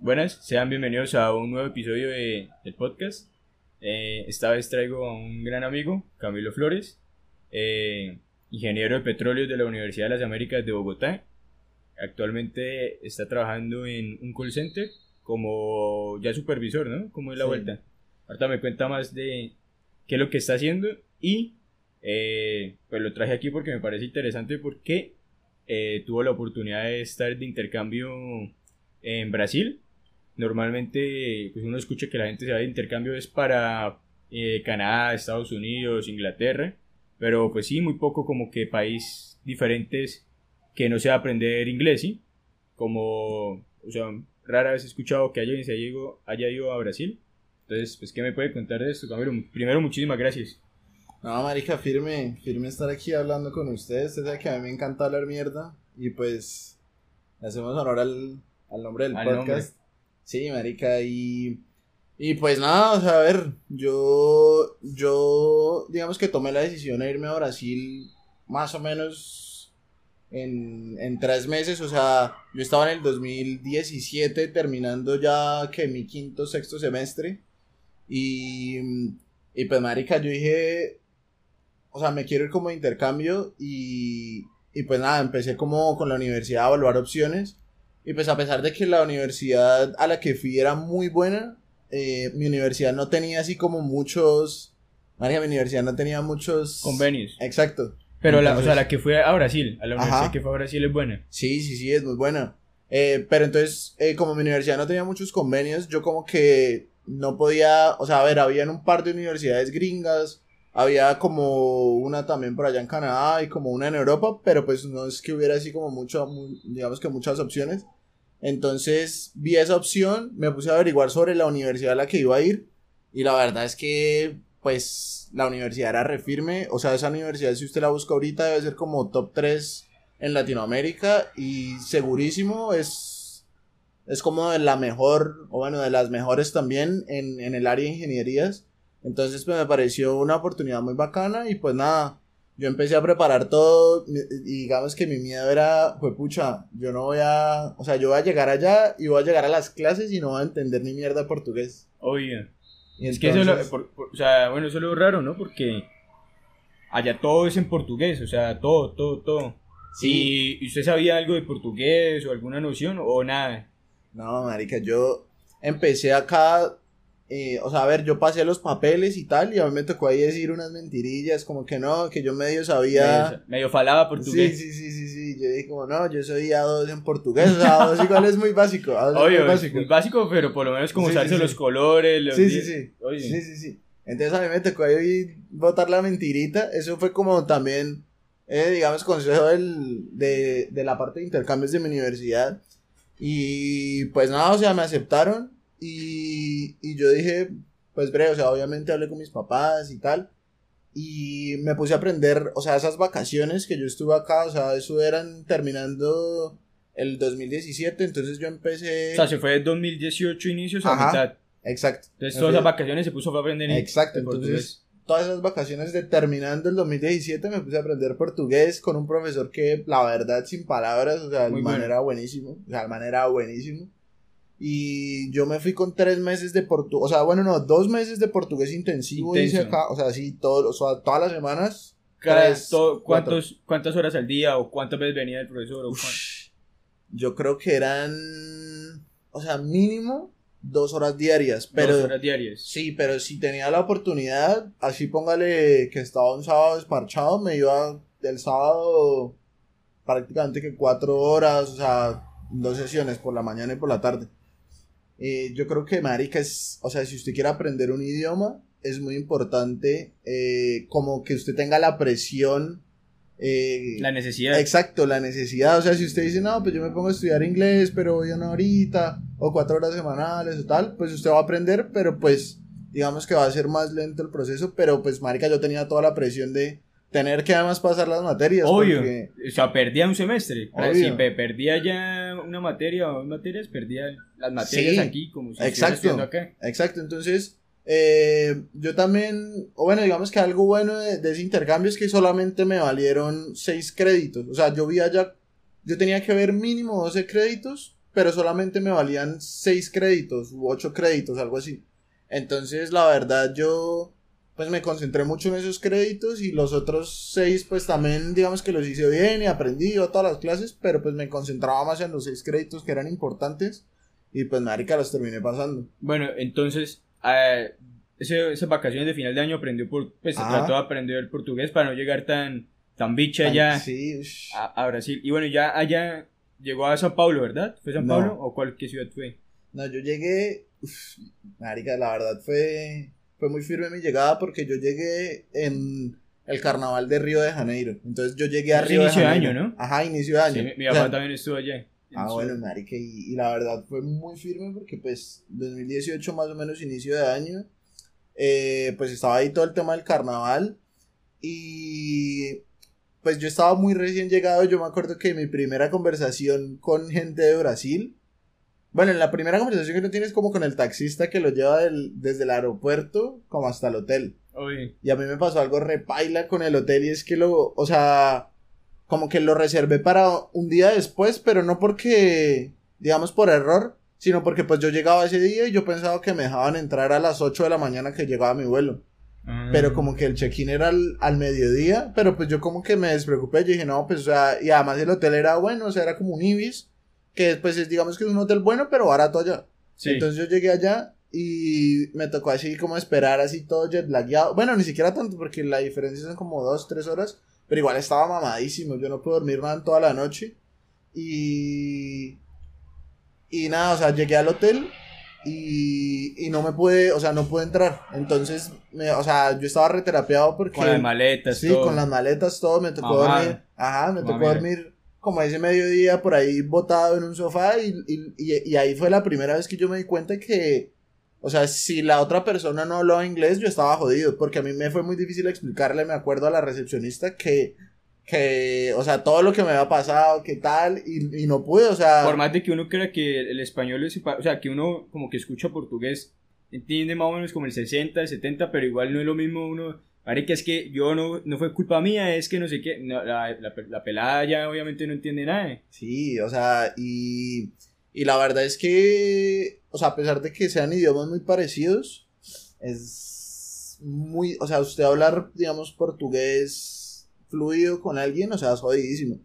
Buenas, sean bienvenidos a un nuevo episodio de, del podcast. Eh, esta vez traigo a un gran amigo, Camilo Flores, eh, ingeniero de petróleo de la Universidad de las Américas de Bogotá. Actualmente está trabajando en un call center como ya supervisor, ¿no? ¿Cómo es la Sí. vuelta? Ahorita me cuenta más de qué es lo que está haciendo y eh, pues lo traje aquí porque me parece interesante porque tuvo la oportunidad de estar de intercambio en Brasil. Normalmente pues uno escucha que la gente se va de intercambio es para eh, Canadá, Estados Unidos, Inglaterra, pero pues sí, muy poco como que país diferentes que no sea aprender inglés, ¿sí? Como, o sea, rara vez he escuchado que alguien se haya ido, haya ido a Brasil. Entonces, pues, ¿qué me puede contar de esto, Camilo? Primero, muchísimas gracias. No, marica, firme, firme estar aquí hablando con ustedes. Usted sabe que a mí me encanta hablar mierda. Y pues, le hacemos honor al, al nombre del Al podcast. Sí, marica, y... Y pues nada, o sea, a ver, yo, yo, digamos que tomé la decisión de irme a Brasil más o menos en, en tres meses, o sea, yo estaba en el 2017 terminando ya que mi quinto, sexto semestre, y, y pues marica, yo dije, o sea, me quiero ir como de intercambio, y, y pues nada, empecé como con la universidad a evaluar opciones, y pues a pesar de que la universidad a la que fui era muy buena, eh, mi universidad no tenía así como muchos. María, mi universidad no tenía muchos. Convenios. Exacto. Pero, la, o sea, la que fue a Brasil, a la Ajá. universidad que fue a Brasil es buena. Sí, sí, sí, es muy buena. Eh, pero entonces, eh, como mi universidad no tenía muchos convenios, yo como que no podía. O sea, a ver, habían un par de universidades gringas. Había como una también por allá en Canadá y como una en Europa, pero pues no es que hubiera así como mucho, mu- digamos que muchas opciones. Entonces vi esa opción, me puse a averiguar sobre la universidad a la que iba a ir y la verdad es que pues la universidad era refirme, o sea, esa universidad si usted la busca ahorita debe ser como top 3 en Latinoamérica y segurísimo es, es como de la mejor, o bueno, de las mejores también en, en el área de ingenierías. Entonces pues me pareció una oportunidad muy bacana y pues nada, yo empecé a preparar todo y digamos que mi miedo era, fue pucha, yo no voy a, o sea, yo voy a llegar allá y voy a llegar a las clases y no voy a entender ni mierda de portugués. Y Es que eso es lo, entonces- por- por- o sea, bueno, eso es lo raro, ¿no? Porque allá todo es en portugués, o sea, todo, todo, todo. Sí. ¿Y usted sabía algo de portugués o alguna noción o nada? No, marica, yo empecé acá, eh, o sea, a ver, yo pasé los papeles y tal, y a mí me tocó ahí decir unas mentirillas, como que no, que yo medio sabía... Medio, medio falaba Sí, portugués. sí, sí, sí, sí, yo dije como, no, yo soy A2 en portugués, o sea, A2 igual es muy básico, A2 es muy Obvio, es básico. muy básico, pero por lo menos como Sí, sí, sí. los colores, los Sí, sí, sí. Oye, Sí, sí, sí. Entonces a mí me tocó ahí botar la mentirita. Eso fue como también, eh, digamos, consejo del, de, de la parte de intercambios de mi universidad. Y pues nada, o sea, me aceptaron. Y, y yo dije, pues breve, o sea, obviamente hablé con mis papás y tal. Y me puse a aprender, o sea, esas vacaciones que yo estuve acá, o sea, eso eran terminando el 2017. Entonces yo empecé. o sea, se fue de 2018 inicios a Ajá. mitad. exacto. Entonces todas esas vacaciones se puso a aprender en Exacto, en portugués. entonces todas esas vacaciones de terminando el 2017 me puse a aprender portugués con un profesor que la verdad sin palabras, o sea, el Muy man bueno. buenísimo, o sea, el man era buenísimo. Y yo me fui con tres meses de portugués, o sea, bueno, no, dos meses de portugués intensivo hice Intenso. acá, o sea, sí, todo, o sea, todas las semanas. Cada- tres, todo- cuatro. ¿cuántos, ¿Cuántas horas al día o cuántas veces venía el profesor? O yo creo que eran, o sea, mínimo dos horas diarias, pero... Dos horas diarias. Sí, pero si tenía la oportunidad, así póngale que estaba un sábado desparchado, me iba del sábado prácticamente que cuatro horas, o sea, dos sesiones por la mañana y por la tarde. Eh, yo creo que, marica, es, o sea, si usted quiere aprender un idioma, es muy importante eh, como que usted tenga la presión. eh, La necesidad. Exacto, la necesidad. O sea, si usted dice, no, pues yo me pongo a estudiar inglés, pero voy una horita, o cuatro horas semanales o tal, pues usted va a aprender, pero pues digamos que va a ser más lento el proceso, pero pues, marica, yo tenía toda la presión de tener que además pasar las materias. Obvio. porque- O sea, perdía un semestre. Obvio. Si pe- perdía ya una materia o dos materias, perdía las materias Sí, aquí, como si exacto. acá. Exacto, entonces eh, yo también, o bueno, digamos que algo bueno de, de ese intercambio es que solamente me valieron seis créditos. O sea, yo vi allá, yo tenía que ver mínimo 12 créditos pero solamente me valían 6 créditos u 8 créditos, algo así. Entonces, la verdad, yo pues me concentré mucho en esos créditos y los otros 6 pues también digamos que los hice bien y aprendí yo todas las clases, pero pues me concentraba más en los 6 créditos que eran importantes y pues marica los terminé pasando. Bueno, entonces, eh, ese, esas vacaciones de final de año aprendió por, pues se trató de aprender el portugués para no llegar tan, tan bicha Tan- allá Sí, a, a Brasil. Y bueno, ya allá llegó a San Pablo, ¿verdad? ¿Fue San No. Pablo o cuál qué ciudad fue? No, yo llegué, uf, marica, la verdad fue, fue muy firme mi llegada porque yo llegué en el carnaval de Río de Janeiro. Entonces yo llegué a Río de inicio de Janeiro. año, ¿no? Ajá, inicio de año. Sí, mi, mi O sea, papá también estuvo allá. Ah, bueno, marica, y, y la verdad fue muy firme porque pues 2018 más o menos inicio de año, eh, pues estaba ahí todo el tema del carnaval y pues yo estaba muy recién llegado, yo me acuerdo que mi primera conversación con gente de Brasil, bueno, en la primera conversación que tú tienes como con el taxista que lo lleva del- desde el aeropuerto como hasta el hotel. Y a mí me pasó algo repaila con el hotel y es que lo, o sea, como que lo reservé para un día después, pero no porque, digamos, por error, sino porque pues yo llegaba ese día y yo pensaba que me dejaban entrar a las 8 de la mañana que llegaba mi vuelo. ah, Pero como que el check-in era al, al mediodía, pero pues yo como que me despreocupé, yo dije, no, pues, o sea, y además el hotel era bueno, o sea, era como un Ibis, que después es, digamos que es un hotel bueno, pero barato allá. sí. Entonces yo llegué allá y me tocó así como esperar así todo jetlagueado. Bueno, ni siquiera tanto porque la diferencia son como dos, tres horas. Pero igual estaba mamadísimo. Yo no pude dormir nada en toda la noche. Y... Y nada, o sea, llegué al hotel y, y no me pude, o sea, no pude entrar. Entonces, me, o sea, yo estaba reterapeado porque... con las maletas, Sí, todo. con las maletas, todo, me tocó Mamá. dormir. Ajá, me tocó Mamá. dormir como ese mediodía por ahí botado en un sofá y, y, y- y ahí fue la primera vez que yo me di cuenta que, o sea, si la otra persona no hablaba inglés, yo estaba jodido, porque a mí me fue muy difícil explicarle, me acuerdo a la recepcionista que, que, o sea, todo lo que me había pasado, que tal, y, y no pude, o sea... Por más de que uno crea que el español es, o sea, que uno como que escucha portugués, entiende más o menos como el 60, el 70, pero igual no es lo mismo uno, que es que yo no, no fue culpa mía, es que no sé qué, la, la pelada ya obviamente no entiende nada. Sí, o sea, y, y la verdad es que, o sea, a pesar de que sean idiomas muy parecidos, es muy, o sea, usted hablar, digamos, portugués fluido con alguien, o sea, es jodidísimo.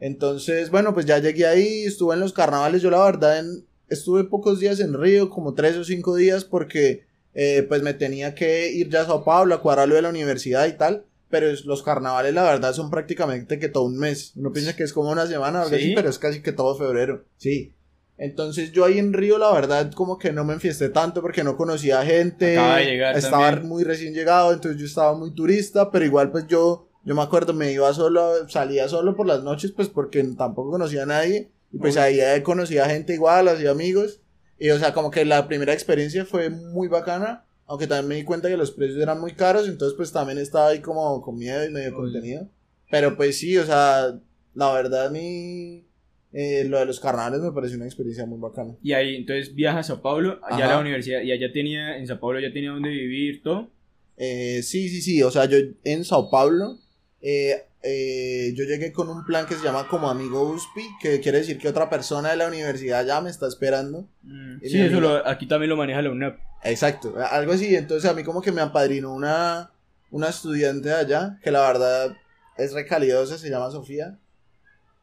Entonces, bueno, pues ya llegué ahí, estuve en los carnavales, yo la verdad en- estuve pocos días en Río, como tres o cinco días, porque eh, pues me tenía que ir ya a Sao Paulo a cuadrar lo de la universidad y tal. Pero es- los carnavales, la verdad, son prácticamente que todo un mes. Uno piensa que es como una semana o algo ¿Sí? así, pero es casi que todo febrero. Sí. Entonces yo ahí en Río, la verdad, como que no me enfiesté tanto porque no conocía gente. Acaba de llegar Estaba también. muy recién llegado, entonces yo estaba muy turista, pero igual pues yo, yo me acuerdo, me iba solo, salía solo por las noches, pues porque tampoco conocía a nadie. Y pues Uy. ahí conocía gente igual, hacía amigos. Y o sea, como que la primera experiencia fue muy bacana, aunque también me di cuenta que los precios eran muy caros, entonces pues también estaba ahí como con miedo y medio Uy. contenido. Pero pues sí, o sea, la verdad a mí eh, lo de los carnavales me pareció una experiencia muy bacana. Y ahí entonces viaja a Sao Paulo, allá a Ajá. la universidad, y allá tenía, en Sao Paulo ya tenía donde vivir, todo. Eh, sí, sí, sí, o sea, yo en Sao Paulo, eh, eh, yo llegué con un plan que se llama como amigo USPI, que quiere decir que otra persona de la universidad ya me está esperando. Mm, Sí, eso lo- aquí también lo maneja la UNAP. Exacto, algo así. Entonces a mí como que me apadrinó una, una estudiante de allá, que la verdad es recalidosa, se llama Sofía.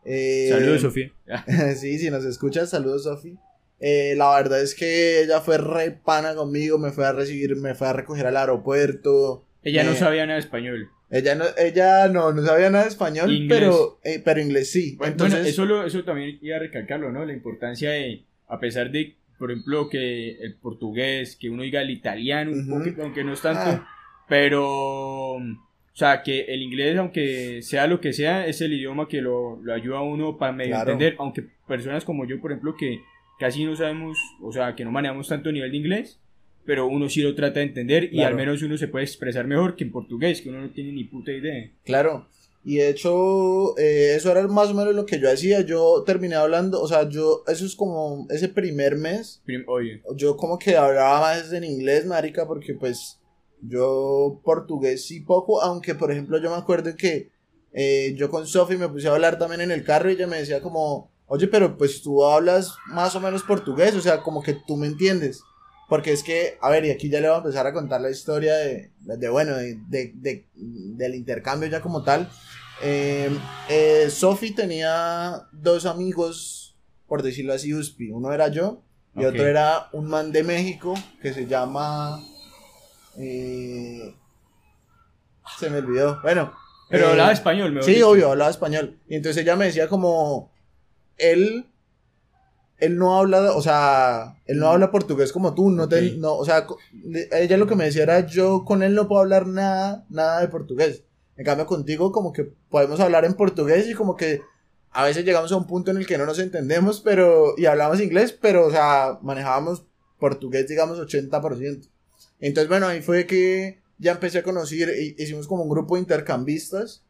Eh, Saludos, Sofía. sí, si nos escuchas, saludos Sofi. Eh, la verdad es que ella fue re pana conmigo, me fue a recibir, me fue a recoger al aeropuerto. Ella no sabía nada de español. Ella no, ella no, no sabía nada de español, Inglés. pero, eh, pero inglés sí. Bueno, Entonces, bueno, eso, lo- eso también iba a recalcarlo, ¿no? La importancia de, a pesar de, por ejemplo, que el portugués, que uno diga el italiano un poquito, aunque no es tanto, Ah. pero, o sea, que el inglés, aunque sea lo que sea, es el idioma que lo, lo ayuda a uno para medio Claro. entender, aunque personas como yo, por ejemplo, que casi no sabemos, o sea, que no manejamos tanto nivel de inglés, pero uno sí lo trata de entender y al menos uno se puede expresar mejor que en portugués, que uno no tiene ni puta idea. Claro. Y de hecho, eh, eso era más o menos lo que yo hacía. Yo terminé hablando, o sea, yo, eso es como ese primer mes, Prim- Oye, yo como que hablaba más en inglés, marica, porque pues yo portugués sí poco, aunque por ejemplo yo me acuerdo que eh, yo con Sophie me puse a hablar también en el carro y ella me decía como, oye, pero pues tú hablas más o menos portugués, o sea, como que tú me entiendes. Porque es que, a ver, y aquí ya le voy a empezar a contar la historia de, de bueno, de, de, del intercambio ya como tal. Eh, eh, Sophie tenía dos amigos, por decirlo así, USPI. Uno era yo y otro era un man de México que se llama... Eh, se me olvidó. Bueno. Pero hablaba español, me Sí, obvio, hablaba español. Y entonces ella me decía como... Él él no habla, o sea, él no habla portugués como tú, no te, no, o sea, ella lo que me decía era, yo con él no puedo hablar nada, nada de portugués. En cambio contigo como que podemos hablar en portugués y como que a veces llegamos a un punto en el que no nos entendemos, pero, y hablamos inglés, pero, o sea, manejábamos portugués, digamos, 80%. Entonces, bueno, ahí fue que ya empecé a conocer, hicimos como un grupo de intercambistas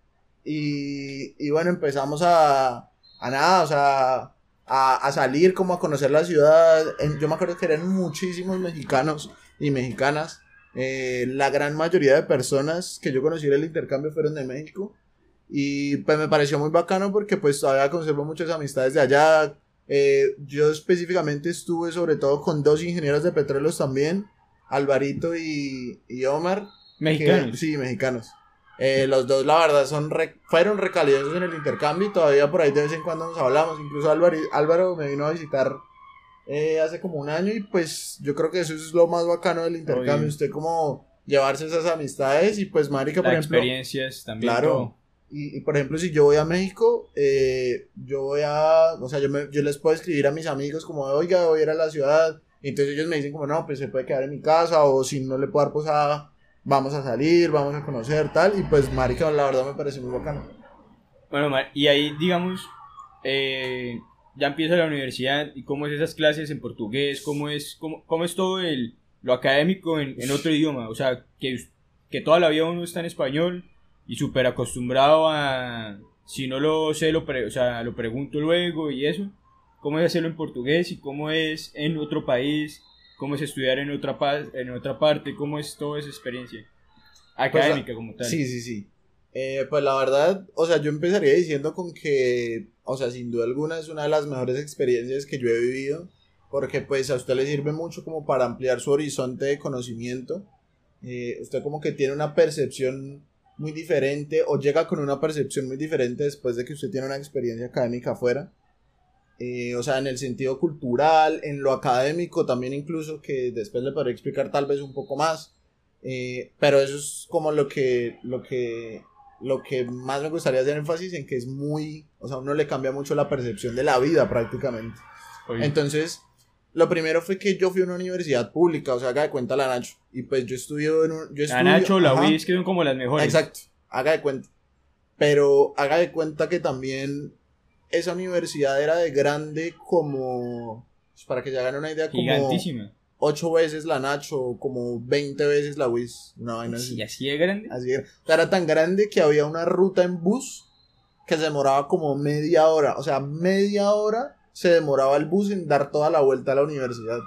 y, y bueno, empezamos a, a nada, o sea, a, salir, como a conocer la ciudad. yo me acuerdo que eran muchísimos mexicanos y mexicanas. Eh, la gran mayoría de personas que yo conocí en el intercambio fueron de México. Y pues me pareció muy bacano porque pues todavía conservo muchas amistades de allá. Eh, yo específicamente estuve sobre todo con dos ingenieros de petróleos también, Alvarito y, y Omar. Mexicanos. sí, mexicanos. Eh, los dos, la verdad, son fueron recalidosos en el intercambio y todavía por ahí de vez en cuando nos hablamos. Incluso Álvaro, Álvaro me vino a visitar eh, hace como un año y pues yo creo que eso es lo más bacano del intercambio. Usted como llevarse esas amistades y pues marica, por ejemplo. experiencias también. Claro. Y, por ejemplo, si yo voy a México, eh, yo voy a, o sea, yo, me, yo les puedo escribir a mis amigos como, oiga, voy a ir a la ciudad. Y entonces ellos me dicen como, no, pues se puede quedar en mi casa o si no le puedo dar posada vamos a salir, vamos a conocer, tal, y pues, marica, la verdad me parece muy bacano. Bueno, y ahí, digamos, eh, ya empieza la universidad, y cómo es esas clases en portugués, cómo es, cómo, cómo es todo el, lo académico en, en, otro idioma, o sea, que, que toda la vida uno está en español y súper acostumbrado a, si no lo sé, lo, o sea, lo pregunto luego y eso, cómo es hacerlo en portugués y cómo es en otro país cómo es estudiar en otra, en otra parte, cómo es toda esa experiencia académica pues, como tal. Sí, sí, sí. Eh, pues la verdad, o sea, yo empezaría diciendo con que, o sea, sin duda alguna es una de las mejores experiencias que yo he vivido, porque pues a usted le sirve mucho como para ampliar su horizonte de conocimiento. Eh, usted como que tiene una percepción muy diferente o llega con una percepción muy diferente después de que usted tiene una experiencia académica afuera. Eh, o sea, en el sentido cultural, en lo académico también incluso, que después le podré explicar tal vez un poco más. Eh, pero eso es como lo que, lo que, lo que más me gustaría hacer énfasis en que es muy, o sea, uno le cambia mucho la percepción de la vida prácticamente. Entonces, lo primero fue que yo fui a una universidad pública, o sea, haga de cuenta la Nacho. Y pues yo estudio en un... Yo la Nacho, la UIS, que son como las mejores. Exacto, haga de cuenta. Pero haga de cuenta que también esa universidad era de grande como, pues, para que se hagan una idea, como... Gigantísima. Ocho veces la Nacho, como 20 veces la WIS. Una vaina así. ¿Y así de grande? Así era. era tan grande que había una ruta en bus que se demoraba como media hora. O sea, media hora se demoraba el bus en dar toda la vuelta a la universidad.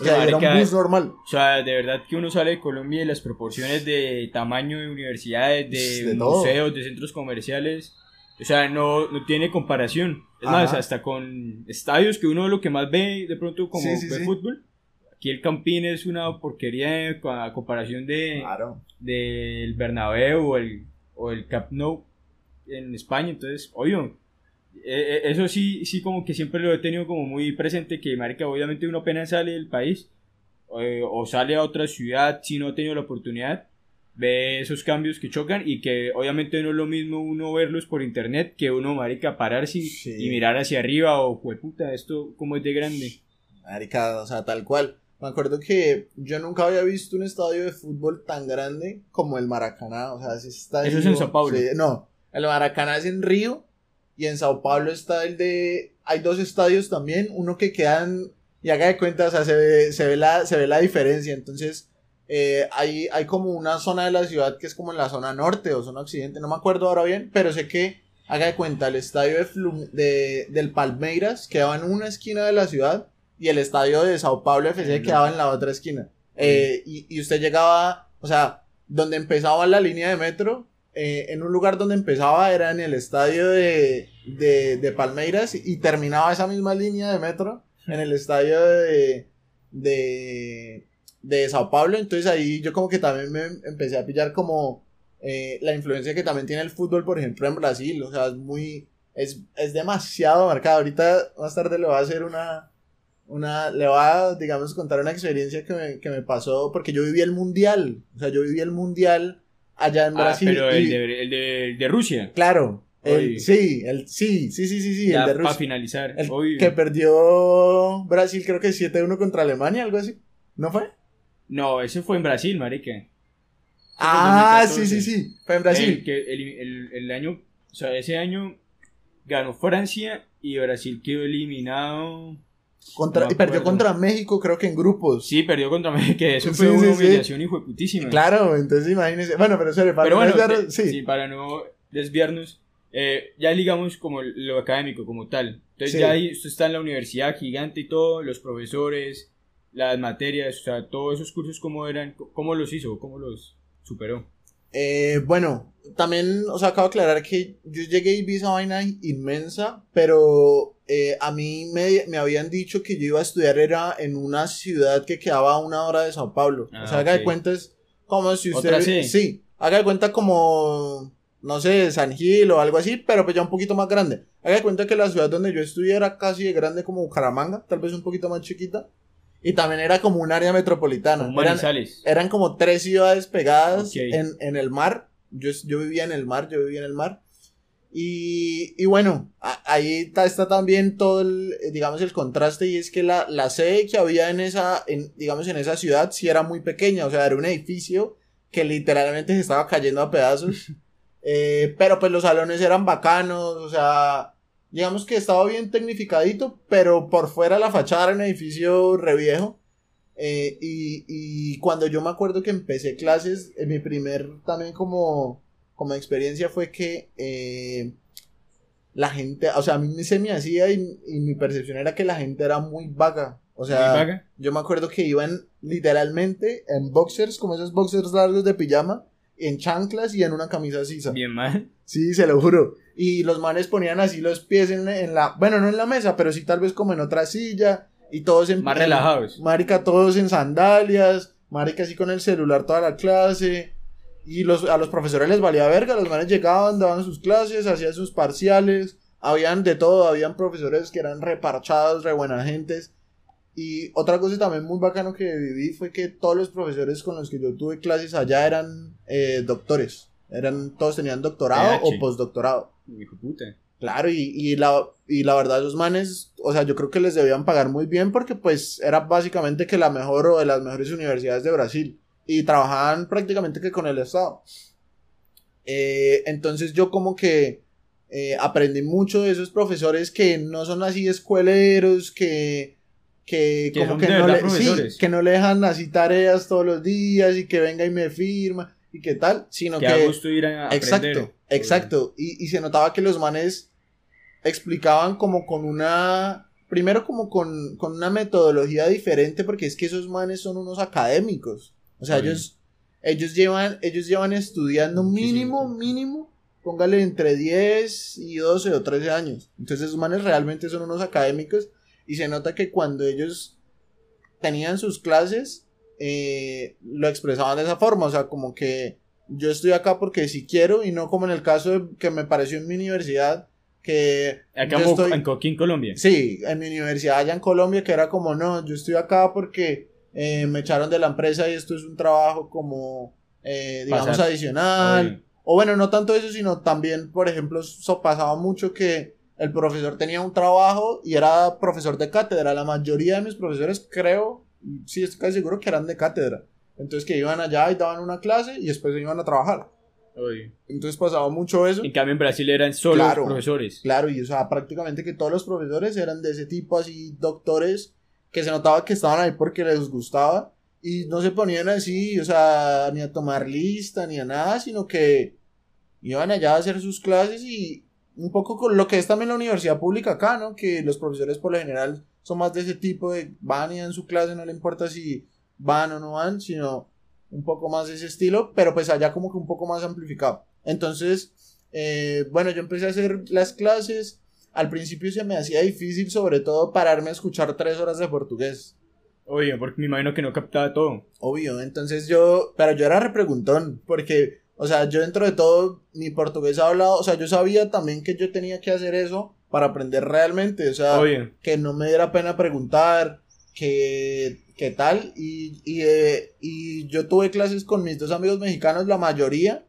O sea, era un bus normal. O sea, de verdad que uno sale de Colombia y las proporciones de tamaño de universidades, de, museos, de centros comerciales o sea, no, no tiene comparación. Es más, hasta con estadios que uno lo que más ve de pronto como ve fútbol. Aquí el Campín es una porquería a comparación de del Bernabéu o el, o el Camp Nou en España. Entonces, oye, e, e, eso sí, sí como que siempre lo he tenido como muy presente que, marica, obviamente uno apenas sale del país eh, o sale a otra ciudad si no ha tenido la oportunidad ve esos cambios que chocan y que obviamente no es lo mismo uno verlos por internet que uno, marica, pararse y mirar hacia arriba o, puta, esto como es de grande. Marica, o sea, tal cual. Me acuerdo que yo nunca había visto un estadio de fútbol tan grande como el Maracaná, o sea, ese estadio... Eso es en Sao Paulo. no, el Maracaná es en Río y en Sao Paulo está el de... Hay dos estadios también, uno que quedan... Y haga de cuenta, o sea, se ve, se ve, la, se ve la diferencia, entonces eh, hay, hay como una zona de la ciudad que es como en la zona norte o zona occidente, no me acuerdo ahora bien, pero sé que, haga de cuenta, el estadio de, de del Palmeiras quedaba en una esquina de la ciudad y el estadio de Sao Paulo FC quedaba en la otra esquina. Eh, y, y, usted llegaba, o sea, donde empezaba la línea de metro, eh, en un lugar donde empezaba era en el estadio de, de, de Palmeiras y terminaba esa misma línea de metro en el estadio de, de, de Sao Paulo. Entonces ahí yo como que también me empecé a pillar como eh, la influencia que también tiene el fútbol, por ejemplo, en Brasil. O sea, es muy, es, es demasiado marcado. Ahorita más tarde le voy a hacer una, una, le voy a, digamos, contar una experiencia que me, que me pasó, porque yo viví el mundial. O sea, yo viví el mundial allá en Ah, Brasil. pero el y- de, el de, el de Rusia. Claro. el- sí, el, sí, sí, sí, sí, sí, ya el de para Rusia. finalizar. El obvio. que perdió Brasil creo que 7-1 contra Alemania, algo así. ¿No fue? No, ese fue en Brasil, marica. Ah, sí, 2014. sí, sí. Fue en Brasil. El, que el, el- el año, o sea, ese año ganó Francia y Brasil quedó eliminado. Contra, no y perdió contra México, creo que en grupos. Sí, perdió contra México, que eso Sí, fue sí, una sí. humillación hijo de putísima. Claro, entonces imagínense. Bueno, pero sorry, para Pero no bueno, desviar- sí. sí, para no desviarnos, eh, ya digamos como lo académico como tal. Entonces Sí. ya ahí usted está en la universidad gigante y todo, los profesores, las materias, o sea, todos esos cursos cómo eran, cómo los hizo, cómo los superó. Eh, bueno, también, o sea, acabo de aclarar que yo llegué y vi esa vaina inmensa, pero eh, a mí me, me habían dicho que yo iba a estudiar era en una ciudad que quedaba a una hora de Sao Paulo. Ah, o sea, haga de cuenta es como si usted... ¿Otra C? Sí, haga de cuenta como, no sé, San Gil o algo así, pero pues ya un poquito más grande. Haga de cuenta que la ciudad donde yo estudié era casi de grande como Bucaramanga, tal vez un poquito más chiquita. Y también era como un área metropolitana. Como Eran- eran como tres ciudades pegadas Ok. en, en el mar. Yo, yo vivía en el mar, yo vivía en el mar. Y, y bueno, a- ahí está, está también todo el, eh, digamos, el contraste y es que la, la sede que había en esa, en, digamos, en esa ciudad sí era muy pequeña, o sea, era un edificio que literalmente se estaba cayendo a pedazos. Eh, pero pues los salones eran bacanos, o sea, digamos que estaba bien tecnificadito, pero por fuera la fachada era un edificio reviejo. Eh, y, y cuando yo me acuerdo que empecé clases, eh, mi primer también como, como experiencia fue que eh, la gente, o sea, a mí se me hacía y, y mi percepción era que la gente era muy vaga. O sea, vaga. yo me acuerdo que iban literalmente en boxers, como esos boxers largos de pijama, en chanclas y en una camisa sisa. Bien mal. Sí, se lo juro. Y los manes ponían así los pies en, la- en la, bueno, no en la mesa, pero sí tal vez como en otra silla. Y todos en... Más relajados. Marica, todos en sandalias. Marica, así con el celular toda la clase. Y los, a los profesores les valía verga. Los manes llegaban, daban sus clases, hacían sus parciales. Habían de todo. Habían profesores que eran reparchados, re buenas gentes. Y otra cosa también muy bacano que viví fue que todos los profesores con los que yo tuve clases allá eran eh, doctores. Eran, todos tenían doctorado PH. o postdoctorado. Hijo de puta. Claro, y, y, la, y la verdad, los manes, o sea, yo creo que les debían pagar muy bien porque pues era básicamente que la mejor o de las mejores universidades de Brasil. Y trabajaban prácticamente que con el Estado. Eh, entonces yo como que eh, aprendí mucho de esos profesores que no son así escueleros, que, que, Que como que no, le, sí, que no le dejan así tareas todos los días y que venga y me firma y que tal, sino Que que... a gusto ir a aprender. Exacto, exacto. Y, y se notaba que los manes explicaban como con una. Primero, como con, con una metodología diferente, porque es que esos manes son unos académicos. O sea, ellos, ellos, llevan, ellos llevan estudiando mínimo, mínimo, póngale entre 10 y 12 o 13 años. Entonces, esos manes realmente son unos académicos. Y se nota que cuando ellos tenían sus clases, eh, lo expresaban de esa forma. O sea, como que yo estoy acá porque si quiero y no como en el caso de- que me pareció en mi universidad que Acá yo en estoy- en Coquín, Colombia. sí en mi universidad allá en Colombia que era como no yo estoy acá porque eh, me echaron de la empresa y esto es un trabajo como eh, digamos Pasar. adicional Oye. o bueno no tanto eso sino también por ejemplo eso pasaba mucho que el profesor tenía un trabajo y era profesor de cátedra la mayoría de mis profesores creo sí estoy casi seguro que eran de cátedra entonces que iban allá y daban una clase y después se iban a trabajar Oye. entonces pasaba mucho eso. En cambio, en Brasil eran solo Claro. profesores. Claro, y o sea, prácticamente que todos los profesores eran de ese tipo, así, doctores, que se notaba que estaban ahí porque les gustaba. Y no se ponían así, o sea, ni a tomar lista, ni a nada, sino que iban allá a hacer sus clases y un poco con lo que es también la universidad pública acá, ¿no? Que los profesores por lo general son más de ese tipo de van y dan su clase, no le importa si van o no van, sino un poco más de ese estilo, pero pues allá como que un poco más amplificado. Entonces, eh, bueno, yo empecé a hacer las clases. Al principio se me hacía difícil, sobre todo, pararme a escuchar tres horas de portugués. Obvio, porque me imagino que no captaba todo. Obvio, entonces yo, pero yo era repreguntón, porque, o sea, yo dentro de todo, mi portugués hablado, o sea, yo sabía también que yo tenía que hacer eso para aprender realmente, o sea, que no me diera pena preguntar, que, que tal, y, y, eh, y yo tuve clases con mis dos amigos mexicanos, la mayoría.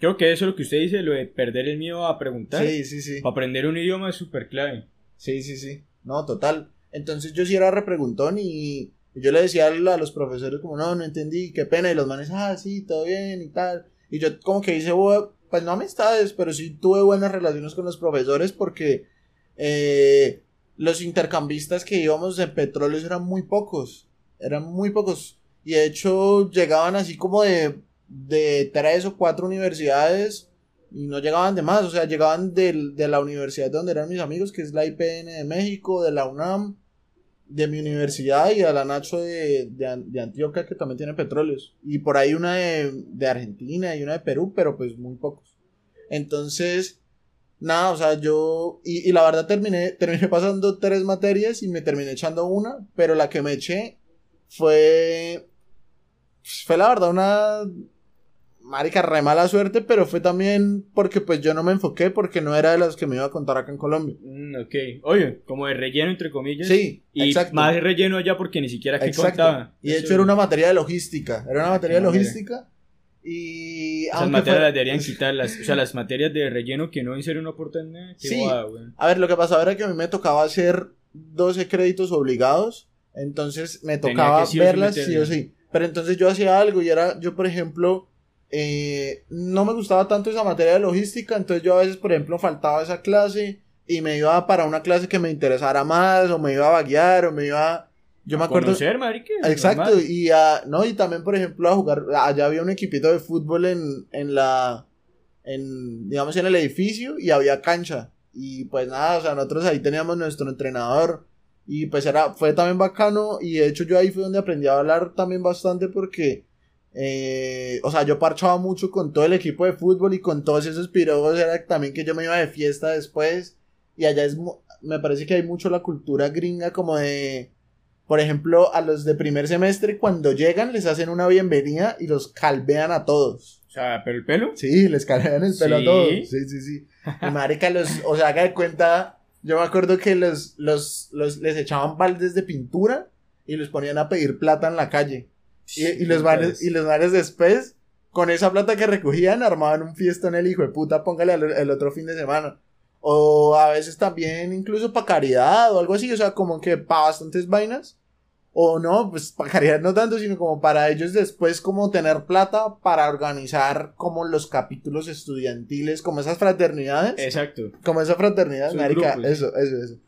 Creo que eso es lo que usted dice, lo de perder el miedo a preguntar. Sí, sí, sí. Para aprender un idioma es súper clave. Sí, sí, sí. No, total. Entonces yo sí era repreguntón y yo le decía a los profesores como, no, no entendí, qué pena. Y los manes, ah, sí, todo bien y tal. Y yo como que hice, pues no amistades, pero sí tuve buenas relaciones con los profesores porque eh, los intercambistas que íbamos en petróleos eran muy pocos. Eran muy pocos. Y de hecho llegaban así como de, de tres o cuatro universidades y no llegaban de más. O sea, llegaban del- de la universidad donde eran mis amigos, que es la IPN de México, de la UNAM de mi universidad y a la Nacho de, de, de Antioquia que también tiene petróleos. Y por ahí una de, de Argentina y una de Perú, pero pues muy pocos. Entonces, nada, o sea, yo... Y, y la verdad terminé, terminé pasando tres materias y me terminé echando una, pero la que me eché fue... Fue la verdad una... Marica, re mala suerte, pero fue también porque pues yo no me enfoqué porque no era de las que me iba a contar acá en Colombia. Mm, ok. Oye, como de relleno, entre comillas. Sí, Y exacto. más relleno allá porque ni siquiera que Exacto. contaba. Y de hecho era una materia de logística. Era una materia de mamera. logística. Y. Esas aunque materias las deberían quitar. Las, o sea, las materias de relleno que no en serio no aportan nada. Sí. A ver, lo que pasaba era que a mí me tocaba hacer 12 créditos obligados. Entonces me tocaba sí verlas sí o sí. Pero entonces yo hacía algo y era, yo por ejemplo, eh, no me gustaba tanto esa materia de logística. Entonces yo a veces, por ejemplo, faltaba esa clase y me iba para una clase que me interesara más, o me iba a vaguear, o me iba. Yo me acuerdo. Conocer, marica. Exacto, normal. y a, no, y también, por ejemplo, a jugar, allá había un equipito de fútbol en, en la, en, digamos, en el edificio y había cancha. Y pues nada, o sea, nosotros ahí teníamos nuestro entrenador y pues era, fue también bacano y de hecho yo ahí fue donde aprendí a hablar también bastante porque, eh, o sea, yo parchaba mucho con todo el equipo de fútbol y con todos esos pirogos, era también que yo me iba de fiesta después y allá es, me parece que hay mucho la cultura gringa como de, por ejemplo, a los de primer semestre cuando llegan les hacen una bienvenida y los calvean a todos. O sea, pero el pelo. Sí, les calvean el pelo Sí. a todos. Sí, sí, sí. Y marica, los, o sea, haga de cuenta, yo me acuerdo que los, los, los, les echaban baldes de pintura y los ponían a pedir plata en la calle. Y, y los manes, y los manes después, con esa plata que recogían, armaban un fiestón el hijo de puta, póngale al- el otro fin de semana. O a veces también incluso para caridad o algo así, o sea, como que para bastantes vainas. O no, pues para caridad no tanto, sino como para ellos después como tener plata para organizar como los capítulos estudiantiles, como esas fraternidades. Exacto. Como esa fraternidad, marica, eso, eso, eso.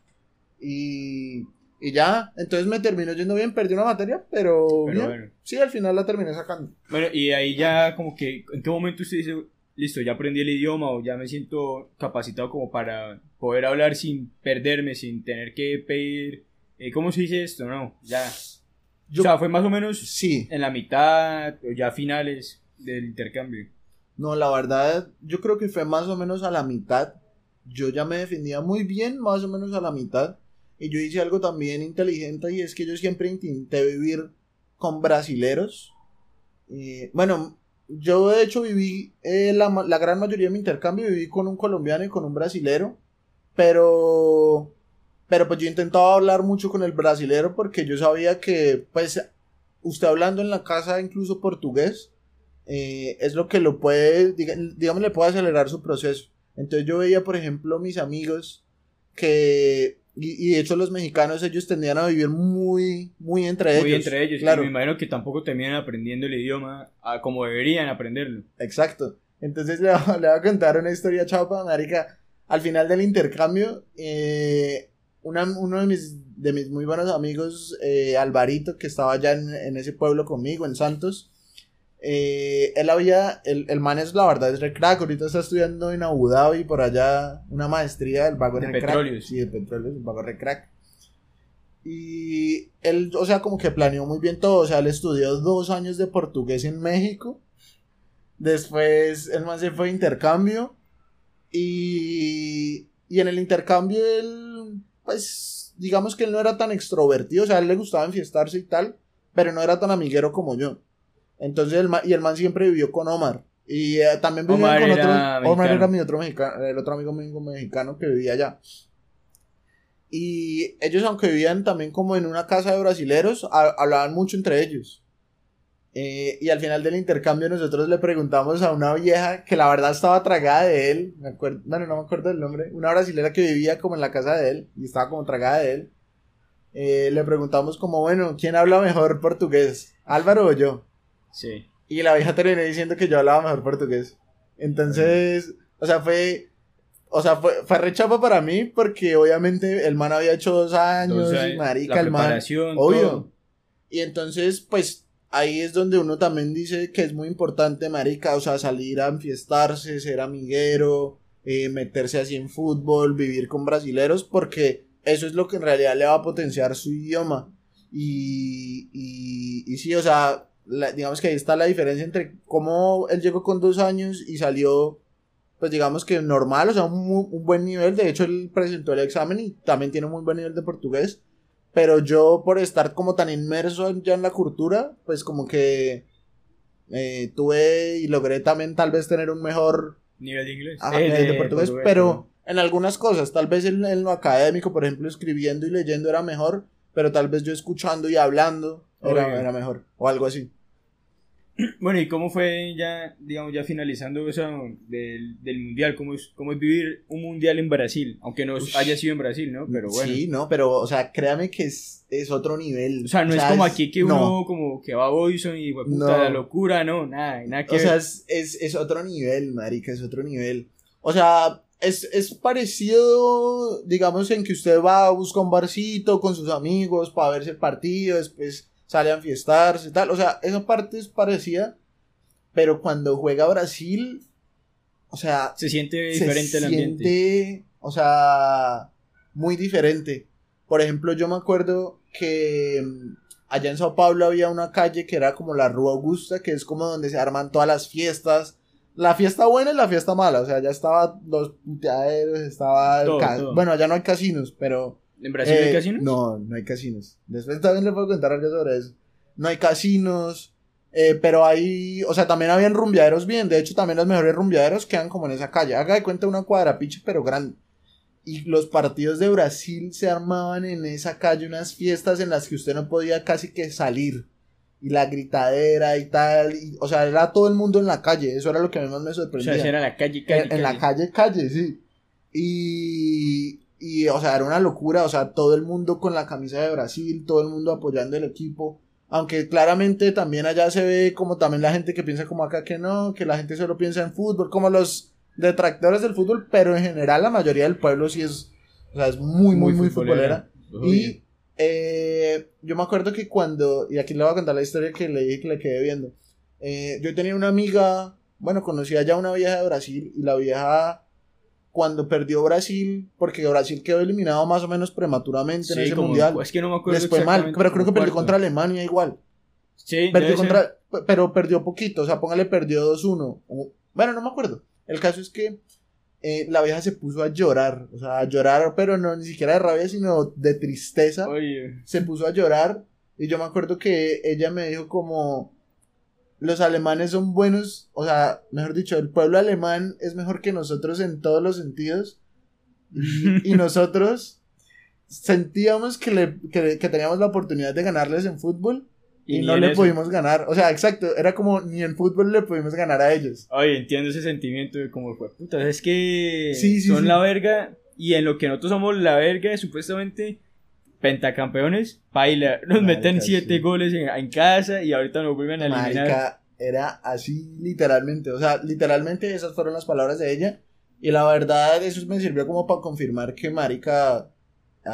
Y, y ya, entonces me terminó yendo bien, perdí una materia, pero, Pero bien. bueno. Sí, al final la terminé sacando. Bueno, y ahí ya como que, ¿en qué momento usted dice, listo, ya aprendí el idioma o ya me siento capacitado como para poder hablar sin perderme, sin tener que pedir, eh, ¿cómo se dice esto? No, ya. Yo, o sea, fue más o menos sí, en la mitad o ya finales del intercambio. no, la verdad, yo creo que fue más o menos a la mitad. Yo ya me defendía muy bien, más o menos a la mitad. Y yo hice algo también inteligente y es que yo siempre intenté vivir con brasileros. Eh, bueno, yo de hecho viví, eh, la, la gran mayoría de mi intercambio viví con un colombiano y con un brasilero. Pero, pero pues yo intentaba hablar mucho con el brasilero porque yo sabía que, pues, usted hablando en la casa incluso portugués, eh, es lo que lo puede, diga- digamos, le puede acelerar su proceso. Entonces yo veía, por ejemplo, mis amigos que, y, y de hecho los mexicanos, ellos tendían a vivir muy, muy entre Muy ellos. entre ellos. Claro, Y me imagino que tampoco terminan aprendiendo el idioma a como deberían aprenderlo. exacto. Entonces le voy a contar una historia chapa, marica. Al final del intercambio, eh, una- uno de mis, de mis muy buenos amigos, eh, Alvarito, que estaba allá en, en ese pueblo conmigo, en Santos, eh, él había, el, el man es la verdad, es re crack, ahorita está estudiando en Abu Dhabi, por allá, una maestría del vago De re crack. petróleos. Sí, de petróleos, el vago re crack. Y él, o sea, como que planeó muy bien todo, o sea, él estudió dos años de portugués en México. Después el man se fue a intercambio. Y, y en el intercambio él, pues, digamos que él no era tan extrovertido. O sea, a él le gustaba enfiestarse y tal. Pero no era tan amiguero como yo. Entonces, el man, y el man siempre vivió con Omar. Y eh, también vivía Omar con era otros. Omar mexicano. era mi otro mexicano, el otro amigo mío mexicano que vivía allá. Y ellos, aunque vivían también como en una casa de brasileros, ha- hablaban mucho entre ellos. Eh, y al final del intercambio nosotros le preguntamos a una vieja que la verdad estaba tragada de él, me acuerdo, bueno, no me acuerdo del nombre, una brasilera que vivía como en la casa de él y estaba como tragada de él. Eh, le preguntamos como, bueno, ¿quién habla mejor portugués? ¿Álvaro o yo? Sí. Y la vieja terminó diciendo que yo hablaba mejor portugués. Entonces, o sea, fue. O sea, fue, fue rechapa para mí porque obviamente el man había hecho dos años, Entonces, marica, la el man. Obvio. todo. Y entonces, pues, ahí es donde uno también dice que es muy importante, marica, o sea, salir a enfiestarse, ser amiguero, eh, meterse así en fútbol, vivir con brasileros, porque eso es lo que en realidad le va a potenciar su idioma. Y, y, y sí, o sea, la- digamos que ahí está la diferencia entre cómo él llegó con dos años y salió, pues digamos que normal, o sea, un, un buen nivel. De hecho, él presentó el examen y también tiene un muy buen nivel de portugués. Pero yo, por estar como tan inmerso ya en la cultura, pues como que eh, tuve y logré también tal vez tener un mejor Nivel de inglés. Ajá, Eh, de, de portugués, portugués, pero en algunas cosas, tal vez en, en lo académico, por ejemplo, escribiendo y leyendo era mejor, pero tal vez yo escuchando y hablando era, era mejor, o algo así. Bueno, ¿y cómo fue ya, digamos, ya finalizando eso del, del mundial? ¿Cómo es, ¿Cómo es vivir un mundial en Brasil? Aunque no Ush. haya sido en Brasil, ¿no? Pero bueno. Sí, no, pero, o sea, créame que es, es otro nivel. O sea, no es como es- aquí que no. uno como que va a Boyson y puta No. la locura, no, nada, nada que O sea, es, es, es otro nivel, marica, es otro nivel. O sea, es, es parecido, digamos, en que usted va, busca un barcito con sus amigos para verse el partido, después sale a enfiestarse y tal. O sea, esa parte es parecida, pero cuando juega Brasil, o sea, Se siente se diferente el ambiente. siente, o sea, muy diferente. Por ejemplo, yo me acuerdo que mm, allá en Sao Paulo había una calle que era como la Rua Augusta, que es como donde se arman todas las fiestas. La fiesta buena y la fiesta mala, o sea, ya estaba los puteaderos, estaba todo. Bueno, allá no hay casinos, pero ¿En Brasil hay eh, casinos? No, no hay casinos. Después también le puedo contar algo sobre eso. No hay casinos, eh, pero hay, o sea, también habían rumbeaderos bien. De hecho, también los mejores rumbeaderos quedan como en esa calle. Haga de cuenta una cuadra piche, pero grande. Y los partidos de Brasil se armaban en esa calle, unas fiestas en las que usted no podía casi que salir. Y la gritadera y tal. y- o sea, era todo el mundo en la calle. Eso era lo que a mí más me o sorprendía. sea, esa era la calle, calle, En, en la calle, calle, sí. Y, y, o sea, era una locura. O sea, todo el mundo con la camisa de Brasil, todo el mundo apoyando el equipo. Aunque claramente también allá se ve como también la gente que piensa como acá que no, que la gente solo piensa en fútbol, como los detractores del fútbol, pero en general la mayoría del pueblo sí es, o sea, es muy, muy, muy, futbolera. Y eh, yo me acuerdo que cuando, y aquí le voy a contar la historia que le dije que le quedé viendo. Eh, yo tenía una amiga, bueno, conocía ya una vieja de Brasil, y la vieja, cuando perdió Brasil, porque Brasil quedó eliminado más o menos prematuramente en ese como- mundial. Es que no me acuerdo fue mal, pero creo que perdió contra Alemania igual. Sí, Perdió contra, pe- pero perdió poquito, o sea, póngale perdió 2-1. O- Bueno, no me acuerdo. El caso es que eh, la vieja se puso a llorar, o sea, a llorar, pero no ni siquiera de rabia, sino de tristeza Oye, se puso a llorar y yo me acuerdo que ella me dijo como los alemanes son buenos, o sea, mejor dicho, el pueblo alemán es mejor que nosotros en todos los sentidos y, y nosotros sentíamos que, le, que, que teníamos la oportunidad de ganarles en fútbol y, no le eso. pudimos ganar, o sea, exacto, era como ni en fútbol le pudimos ganar a ellos. Oye, entiendo ese sentimiento de como fue puta. Es que Sí, sí, son sí. la verga y en lo que nosotros somos la verga, supuestamente pentacampeones, baila, nos Marica, meten siete sí. goles en, en casa y ahorita nos vuelven a eliminar. Marica, era así literalmente. O sea, literalmente esas fueron las palabras de ella. Y la verdad, eso me sirvió como para confirmar que Marica,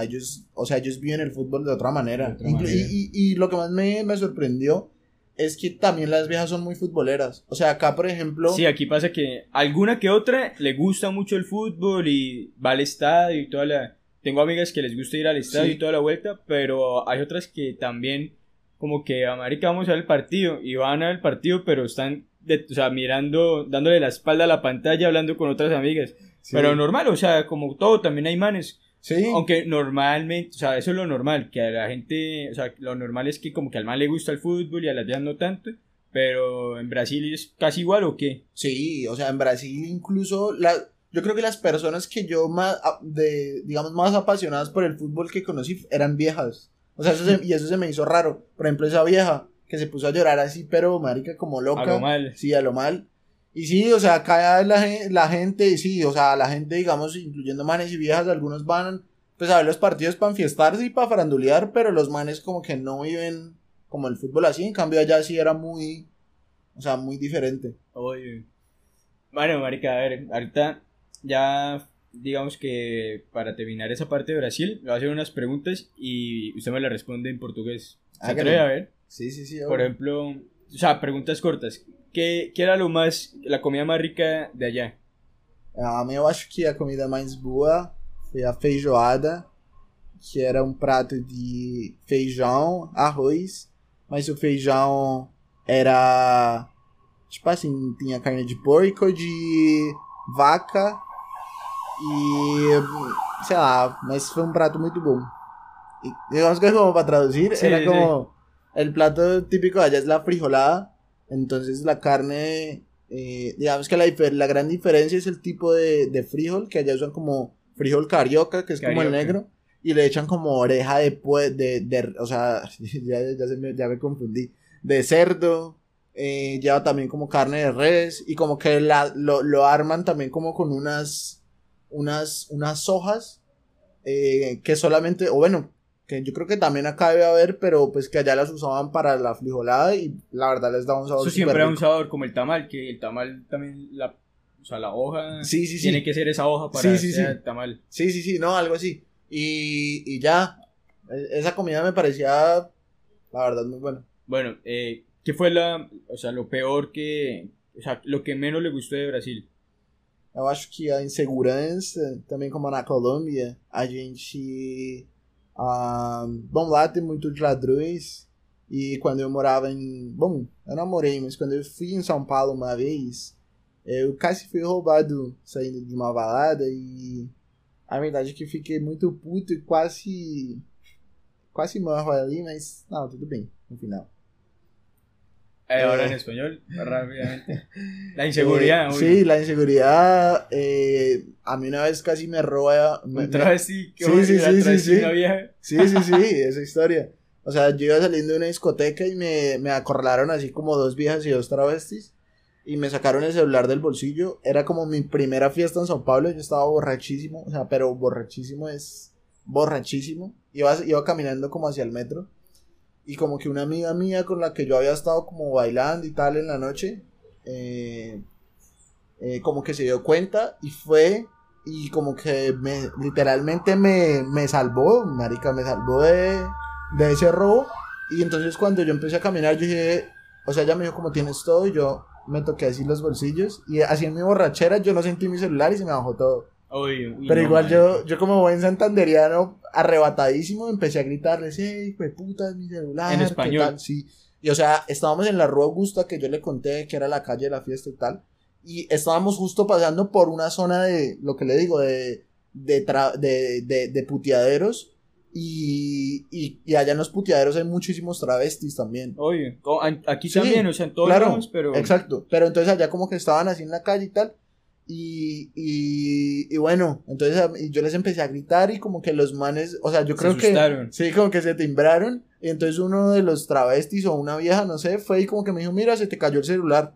ellos, o sea, ellos viven el fútbol de otra manera. De otra Inclu- manera. Y, y- y lo que más me, me sorprendió es que también las viejas son muy futboleras. O sea, acá, por ejemplo, Sí, aquí pasa que alguna que otra le gusta mucho el fútbol y va al estadio y toda la... Tengo amigas que les gusta ir al estadio Sí. y toda la vuelta, pero hay otras que también como que a marica vamos a ver el partido y van al partido, pero están de, o sea, mirando, dándole la espalda a la pantalla, hablando con otras amigas. Pero normal, o sea, como todo, también hay manes. Sí. Aunque normalmente, o sea, eso es lo normal, que a la gente, o sea, lo normal es que como que al man le gusta el fútbol y a las días no tanto, pero en Brasil es casi igual o qué? Sí, o sea, en Brasil incluso la, yo creo que las personas que yo más, de, digamos, más apasionadas por el fútbol que conocí eran viejas. O sea, eso se, y eso se me hizo raro. Por ejemplo, esa vieja que se puso a llorar así, pero marica, como loca. A lo mal. Sí, a lo mal. Y sí, o sea, acá la, la gente, sí, o sea, la gente, digamos, incluyendo manes y viejas, algunos van pues a ver los partidos para enfiestarse y para farandulear, pero los manes como que no viven como el fútbol así, en cambio allá sí era muy, o sea, muy diferente. Oye. Bueno, marica, a ver, ahorita ya digamos que para terminar esa parte de Brasil, le voy a hacer unas preguntas y usted me las responde en portugués. ¿Se atreve a ver? Sí, sí, sí. Por ejemplo, o sea, preguntas cortas. ¿Qué, ¿Qué, era lo más, la comida más rica de allá? A mí eu acho que a comida mais boa foi a feijoada, que era um prato de feijão, arroz, mas o feijão era tipo assim, tinha carne de porco, de vaca e sei lá, mas foi um prato muito bom. Y, digamos que como para traducir, sí, era como sí. el plato típico de allá es la frijolada, entonces la carne, eh, digamos que la, la, gran diferencia es el tipo de, de, frijol, que allá usan como frijol carioca, que es carioca. como el negro, y le echan como oreja de, de, de o sea, ya, ya, se me, ya me confundí, de cerdo, eh, lleva también como carne de res, y como que la, lo, lo arman también como con unas, unas, unas hojas, eh, que solamente, o bueno, que yo creo que también acá debe haber, pero pues que allá las usaban para la frijolada y la verdad les daba un sabor Eso siempre da un sabor como el tamal, que el tamal también, la, o sea, la hoja sí, sí, sí. tiene que ser esa hoja para sí, sí, sí. el tamal. Sí, sí, sí, no, algo así. Y, y ya, esa comida me parecía, la verdad, muy buena. Bueno, eh, ¿qué fue la, o sea, lo peor que, o sea, lo que menos le gustó de Brasil? Eu acho que a insegurança, também como na Colômbia, a gente Ah, bom, lá tem muitos ladrões. E quando eu morava em. Bom, eu namorei, mas quando eu fui em São Paulo uma vez, eu quase fui roubado saindo de uma balada. E a verdade é que fiquei muito puto e quase. Quase morro ali, mas não, tudo bem, no final. Eh, ahora en español, rápidamente. La inseguridad. Eh, sí, la inseguridad. Eh, a mí una vez casi me roba. Me, Un travesti que sí, sí, sí, sí, sí. Una vieja. sí, sí, sí, esa historia. O sea, yo iba saliendo de una discoteca y me, me acorralaron así como dos viejas y dos travestis. Y me sacaron el celular del bolsillo. Era como mi primera fiesta en Sao Paulo. Yo estaba borrachísimo. O sea, pero borrachísimo es borrachísimo. Iba, iba caminando como hacia el metro y como que una amiga mía con la que yo había estado como bailando y tal en la noche, eh, eh, como que se dio cuenta y fue y como que me, literalmente me, me salvó, marica, me salvó de, de ese robo. Y entonces cuando yo empecé a caminar, yo dije, o sea, ella me dijo como tienes todo y yo me toqué así los bolsillos y así en mi borrachera yo no sentí mi celular y se me bajó todo. Uy, uy, Pero no, igual yo, yo como buen santanderiano, arrebatadísimo, empecé a gritarles, hey, pues puta, es mi celular. En ¿qué español. tal?". Sí. Y o sea, estábamos en la Rua Augusta, que yo le conté que era la calle de la fiesta y tal. Y estábamos justo pasando por una zona de, lo que le digo, de, de, tra- de, de, de puteaderos. Y, y, y allá en los puteaderos hay muchísimos travestis también. Oye, aquí Sí, también, o sea, en todos claro, lados, pero... Exacto. Pero entonces allá como que estaban así en la calle y tal. Y, y, y bueno, entonces yo les empecé a gritar y como que los manes, o sea, yo Se creo que... asustaron. Sí, como que se timbraron. Y entonces uno de los travestis o una vieja, no sé, fue y como que me dijo, mira, se te cayó el celular.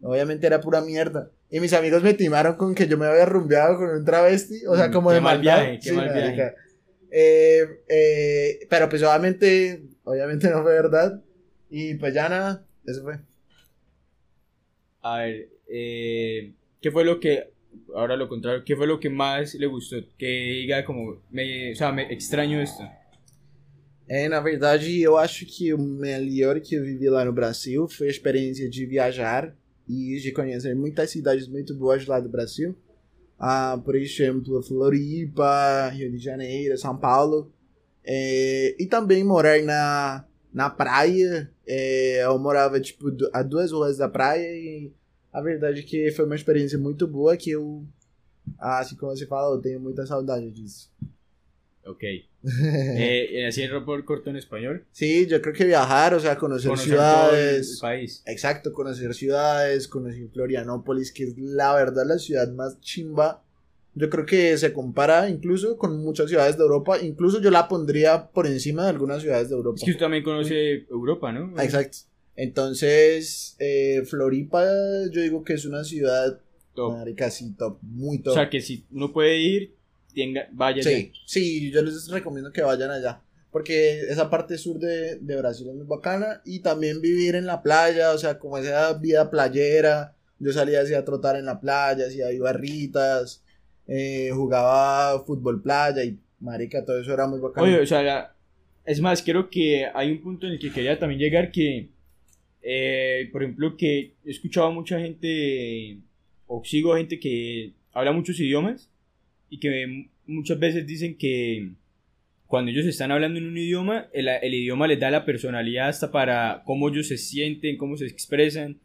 Obviamente era pura mierda. Y mis amigos me timaron con que yo me había rumbeado con un travesti. O sea, Mm, como qué de mal maldad. viaje, qué mal viaje. marica. Eh, eh, pero pues obviamente, obviamente no fue verdad. Y pues ya nada, eso fue. A ver, eh, ¿qué fue lo que, ahora lo contrario, qué fue lo que más le gustó? Que diga como, me, o sea, me extraño esto. É, na verdade, eu acho que o melhor que eu vivi lá no Brasil foi a experiência de viajar e de conhecer muitas cidades muito boas lá do Brasil. Ah, por exemplo, Floripa, Rio de Janeiro, São Paulo. É, e também morar na, na praia, é, eu morava, tipo, a duas ruas da praia e a verdade é que foi uma experiência muito boa que eu, assim como você fala, eu tenho muita saudade disso. Ok. Eh, así el por corto en español. Sí, yo creo que viajar, o sea, conocer, Conocer todo el ciudades, país. exacto, conocer ciudades, conocer Florianópolis, que es la verdad la ciudad más chimba. Yo creo que se compara incluso con muchas ciudades de Europa, incluso yo la pondría por encima de algunas ciudades de Europa. Es que usted también conoce Europa, ¿no? Exacto. Entonces, eh, Floripa, yo digo que es una ciudad, Top. marica, sí, top, muy O top. sea que si uno puede ir, tenga, vaya. sí, sí, yo les recomiendo que vayan allá. Porque esa parte sur de, de Brasil es muy bacana. Y también vivir en la playa, o sea, como esa vida playera. Yo salía así a trotar en la playa, hacía barritas, eh, jugaba fútbol playa y marica, todo eso era muy bacano. Oye, o sea, la- es más, creo que hay un punto en el que quería también llegar que, eh, por ejemplo, que he escuchado a mucha gente, o sigo a gente que habla muchos idiomas y que muchas veces dicen que cuando ellos están hablando en un idioma, el, el idioma les da la personalidad hasta para cómo ellos se sienten, cómo se expresan.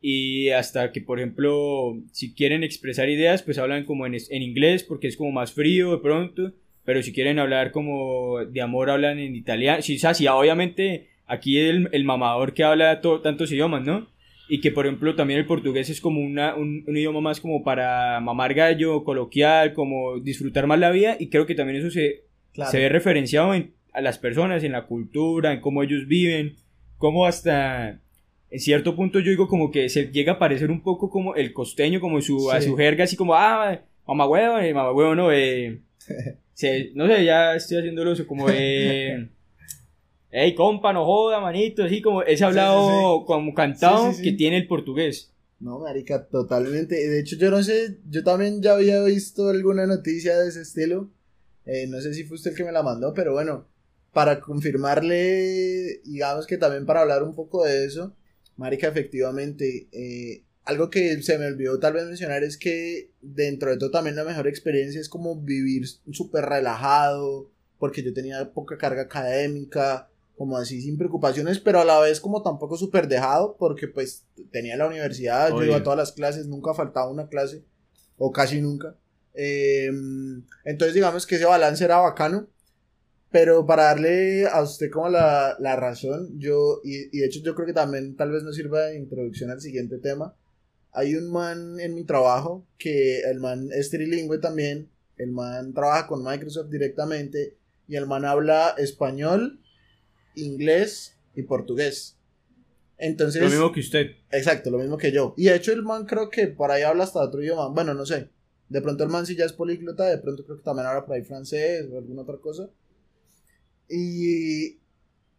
Y hasta que, por ejemplo, si quieren expresar ideas, pues hablan como en, en inglés porque es como más frío de pronto. Pero si quieren hablar como de amor, hablan en italiano. Sí, o sea, sí, obviamente aquí el, el mamador que habla to- tantos idiomas, ¿no? Y que, por ejemplo, también el portugués es como una, un, un idioma más como para mamar gallo, coloquial, como disfrutar más la vida. Y creo que también eso se, Claro. se ve referenciado en, a las personas, en la cultura, en cómo ellos viven, cómo hasta en cierto punto yo digo como que se llega a parecer un poco como el costeño, como su, a Sí. su jerga, así como, ah, mamá huevo, eh, mamá huevo, no, eh, se- no sé, ya estoy haciéndolo eso, como de, hey, compa, no joda, manito, así como ese hablado como cantado Sí, que tiene el portugués. No, marica, totalmente. De hecho, yo no sé, yo también ya había visto alguna noticia de ese estilo. Eh, no sé si fue usted el que me la mandó, pero bueno, para confirmarle, digamos que también para hablar un poco de eso, marica, efectivamente, eh, algo que se me olvidó tal vez mencionar es que dentro de todo también la mejor experiencia es como vivir súper relajado, porque yo tenía poca carga académica, como así sin preocupaciones, pero a la vez como tampoco súper dejado, porque pues tenía la universidad, yo Obvio. iba a todas las clases, nunca faltaba una clase, o casi nunca. Eh, entonces digamos que ese balance era bacano, pero para darle a usted como la, la razón, yo, y, y de hecho yo creo que también tal vez nos sirva de introducción al siguiente tema, hay un man en mi trabajo que el man es trilingüe también, el man trabaja con Microsoft directamente y el man habla español, inglés y portugués. Entonces, Lo mismo que usted. exacto, lo mismo que yo. Y de hecho el man creo que por ahí habla hasta otro idioma. Bueno, no sé. De pronto el man sí ya es políglota, de pronto creo que también habla por ahí francés o alguna otra cosa. Y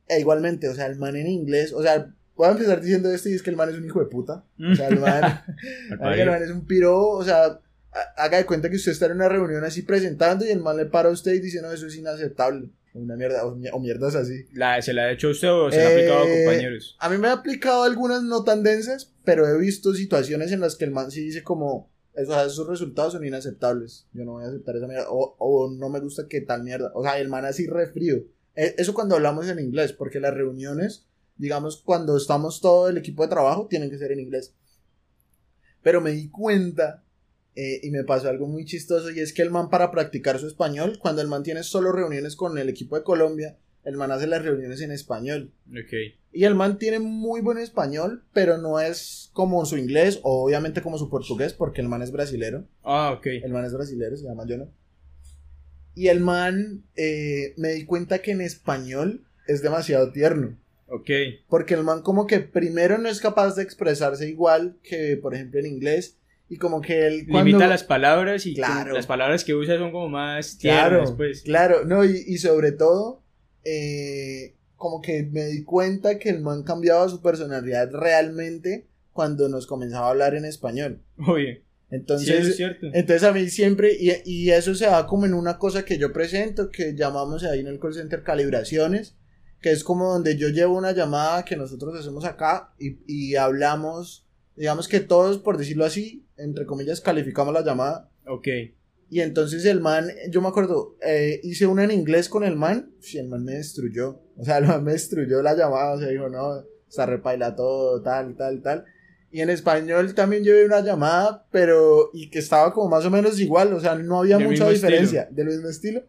e igualmente, o sea, el man en inglés, o sea, voy a empezar diciendo esto y es que el man es un hijo de puta. O sea, el man, Al Marica, el man es un piro, o sea, ha- haga de cuenta que usted está en una reunión así presentando y el man le para a usted y dice, no, eso es inaceptable. Una mierda, o, mi- o mierdas así. La- ¿Se la ha hecho usted o se la ha aplicado a Eh, compañeros? A mí me ha aplicado algunas no tan densas, pero he visto situaciones en las que el man sí dice como, esos resultados son inaceptables. Yo no voy a aceptar esa mierda. O, o no me gusta que tal mierda. O sea, el man así re frío. Eh, Eso cuando hablamos en inglés, porque las reuniones, digamos, cuando estamos todo el equipo de trabajo, tienen que ser en inglés. Pero me di cuenta eh, y me pasó algo muy chistoso y es que el man para practicar su español, cuando el man tiene solo reuniones con el equipo de Colombia, el man hace las reuniones en español. Ok. Y el man tiene muy buen español, pero no es como su inglés, o obviamente como su portugués, porque el man es brasilero. Ah, ok. El man es brasilero, se llama Jonah. Y el man, eh, me di cuenta que en español es demasiado tierno. Ok. Porque el man como que primero no es capaz de expresarse igual que, por ejemplo, en inglés. Y como que él... cuando- Limita las palabras y Claro. las palabras que usa son como más Claro, tiernas, pues. claro, no, y, y sobre todo, eh, como que me di cuenta que el man cambiaba su personalidad realmente cuando nos comenzaba a hablar en español. Oye, Entonces, sí, eso es cierto. entonces a mí siempre, y, y eso se da como en una cosa que yo presento, que llamamos ahí en el call center calibraciones, que es como donde yo llevo una llamada que nosotros hacemos acá y, y hablamos, digamos que todos, por decirlo así, entre comillas, calificamos la llamada Ok. Y entonces el man, yo me acuerdo, eh, hice una en inglés con el man, y el man me destruyó. O sea, el man me destruyó la llamada, o sea, dijo, no, está repaila todo, tal, tal, tal. Y en español también llevé una llamada, pero, y que estaba como más o menos igual, o sea, no había Del mucha diferencia, estilo. del mismo estilo.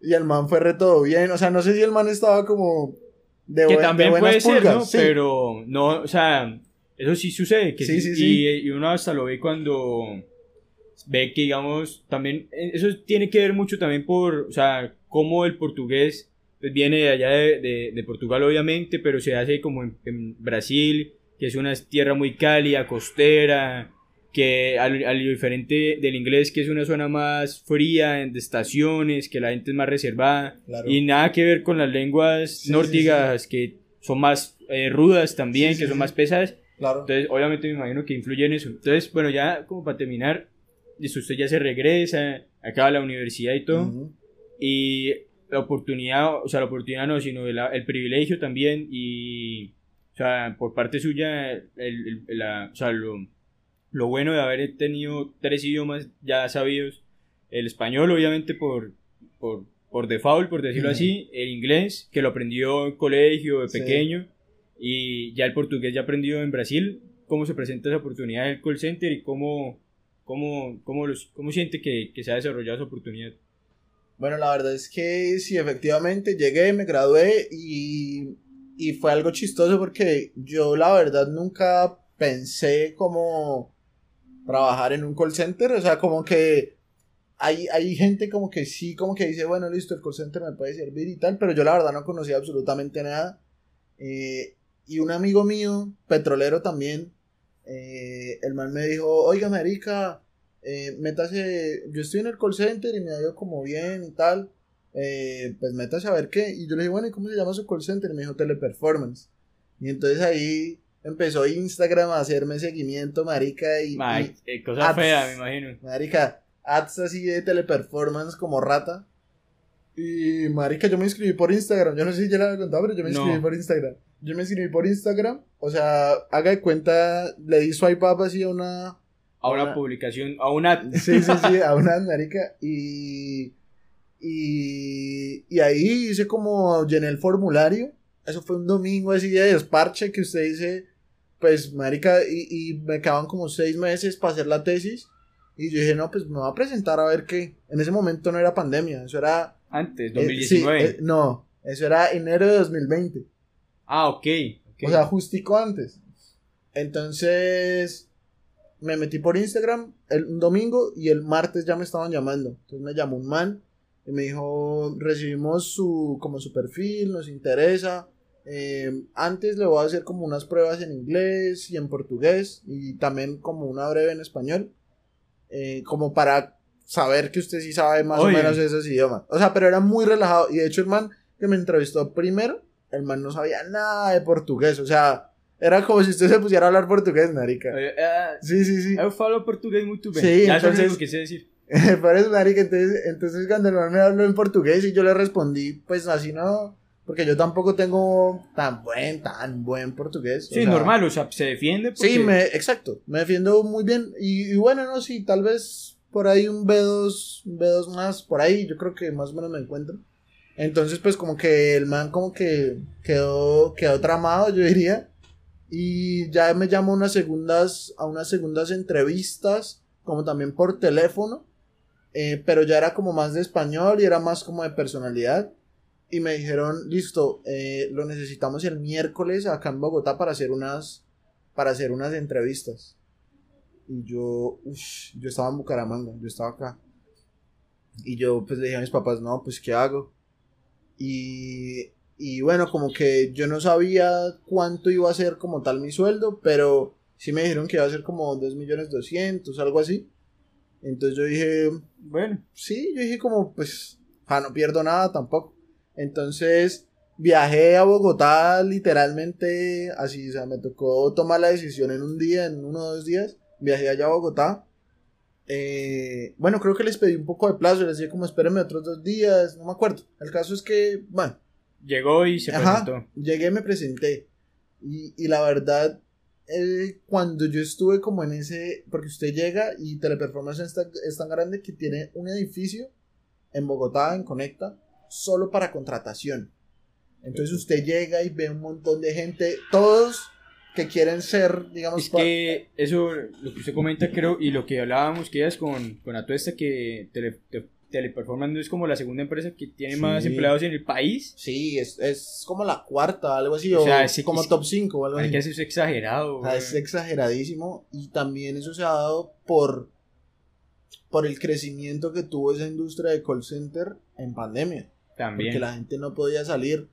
Y el man fue re todo bien, o sea, no sé si el man estaba como de, que buen- de también buenas puede ser, pulgas, ¿no? sí. Pero no, o sea, eso sí sucede. Que Sí, sí, sí, Y, y uno hasta lo ve cuando ve que, digamos, también, eh, eso tiene que ver mucho también por, o sea, cómo el portugués pues, viene de allá de, de- de Portugal, obviamente, pero se hace como en, en Brasil, que es una tierra muy cálida, costera, que al, al diferente del inglés, que es una zona más fría, de estaciones, que la gente es más reservada. Claro. Y nada que ver con las lenguas nórdigas que son más eh, rudas también, que son más pesadas. Claro. Entonces, obviamente me imagino que influye en eso. Entonces, bueno, ya como para terminar, usted ya se regresa, acaba la universidad y todo. Ujú. Y la oportunidad, o sea, la oportunidad no, sino el, el privilegio también y, o sea, por parte suya, el, el- la, o sea, lo, lo bueno de haber tenido tres idiomas ya sabidos, el español obviamente por, por, por default, por decirlo Ujú. así, el inglés, que lo aprendió en colegio de Sí. pequeño, y ya el portugués ya aprendido en Brasil, cómo se presenta esa oportunidad del call center y cómo, cómo, cómo, los, cómo siente que, que se ha desarrollado esa oportunidad. Bueno, la verdad es que sí, efectivamente llegué, me gradué y, y fue algo chistoso porque yo la verdad nunca pensé como trabajar en un call center, o sea, como que hay, hay gente como que sí, como que dice, bueno, listo, el call center me puede servir y tal, pero yo la verdad no conocía absolutamente nada. Eh, y un amigo mío, petrolero también, eh, el man me dijo, oiga, marica, eh, métase, yo estoy en el call center y me ha ido como bien y tal, eh, pues métase a ver qué. Y yo le dije, bueno, ¿y cómo se llama su call center? Y me dijo Teleperformance. Y entonces ahí empezó Instagram a hacerme seguimiento, marica, y, Ma, y cosa ads. fea, me imagino. marica, ads así de Teleperformance como rata. Y marica, yo me inscribí por Instagram. Yo no sé si ya le había contado, pero yo me No. inscribí por Instagram. Yo me inscribí por Instagram. O sea, haga de cuenta, le di swipe up así a una, A una Una- publicación, a una... Sí, sí, sí, a una marica. Y, y, y ahí hice como llené el formulario. Eso fue un domingo así de desparche que usted dice, pues marica, y, y me quedaban como seis meses para hacer la tesis. Y yo dije, no, pues me voy a presentar a ver qué. En ese momento no era pandemia, eso era... Antes, eh, 2019. sí, eh, no, eso era enero de 2020. Ah, ok. ok. O sea, justico antes. Entonces, me metí por Instagram el domingo y el martes ya me estaban llamando. Entonces me llamó un man y me dijo, recibimos su, como su perfil, nos interesa. Eh, antes le voy a hacer como unas pruebas en inglés y en portugués y también como una breve en español. eh, como para saber que usted sí sabe más Oye. o menos esos idiomas. O sea, pero era muy relajado. Y de hecho el man que me entrevistó primero, el man no sabía nada de portugués. O sea, era como si usted se pusiera a hablar portugués, marica. Eh, Sí, sí, sí. eu falo portugués muy bien. Sí, ya entonces- lo que sé decir. Por eso, marica, entonces, entonces cuando el man me habló en portugués y yo le respondí, pues así no, porque yo tampoco tengo tan buen, tan buen portugués. o Sí, sea, normal, o sea, se defiende porque... Sí, me, exacto, me defiendo muy bien y, y bueno, no, sí, tal vez por ahí un B2, un B2 más, por ahí yo creo que más o menos me encuentro. Entonces, pues como que el man como que quedó, quedó tramado, yo diría. Y ya me llamó unas segundas, a unas segundas entrevistas, como también por teléfono. eh, pero ya era como más de español y era más como de personalidad. Y me dijeron, listo, eh, lo necesitamos el miércoles acá en Bogotá para hacer unas, para hacer unas entrevistas. Y yo, uff, yo estaba en Bucaramanga, yo estaba acá. Y yo pues le dije a mis papás, no, pues ¿qué hago? Y, y bueno, como que yo no sabía cuánto iba a ser como tal mi sueldo, pero sí me dijeron que iba a ser como 2 millones 200, algo así. Entonces yo dije, Bueno, sí, yo dije como, pues, ja, no pierdo nada tampoco. Entonces viajé a Bogotá literalmente así, o sea, me tocó tomar la decisión en un día, en uno o dos días. Viajé allá a Bogotá. Eh, bueno, creo que les pedí un poco de plazo, les dije como espérenme otros dos días, no me acuerdo. El caso es que, bueno, llegó y se Ajá, presentó. llegué, me presenté. Y, y la verdad, eh, cuando yo estuve como en ese, porque usted llega y Teleperformance es tan, es tan grande que tiene un edificio en Bogotá, en Conecta, solo para contratación. Entonces usted llega y ve un montón de gente, todos que quieren ser, digamos, Es que eso, lo que usted comenta, creo, y lo que hablábamos que es con, con Atuesta, que tele, te- Teleperformance es como la segunda empresa que tiene Sí. más empleados en el país. Sí, es, es como la cuarta, algo así, O sea, es- como es- top 5 o algo así. que eso es exagerado. O sea, es exageradísimo y también eso se ha dado por, por el crecimiento que tuvo esa industria de call center en pandemia. También. Porque la gente no podía salir.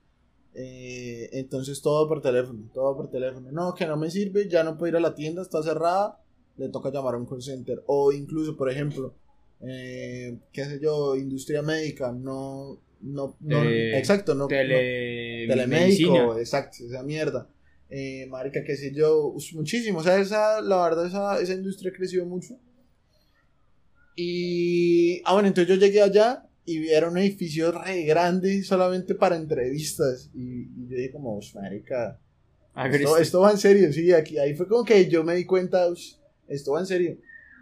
Eh, entonces todo por teléfono, todo por teléfono. No, que no me sirve, ya no puedo ir a la tienda, está cerrada, le toca llamar a un call center. O incluso, por ejemplo, eh, qué sé yo, industria médica, no, no, no Tele- exacto, no, Tele- no- telemédico, exacto, esa mierda. Eh, marica, qué sé yo, muchísimo, o sea, esa, la verdad, esa, esa industria ha crecido mucho. Y, ah, bueno, entonces yo llegué allá y era un edificio re grande solamente para entrevistas. Y, y yo dije como, "Ush, marica, A ver, esto, esto va en serio, sí, aquí, ahí fue como que yo me di cuenta, "Ush, esto va en serio.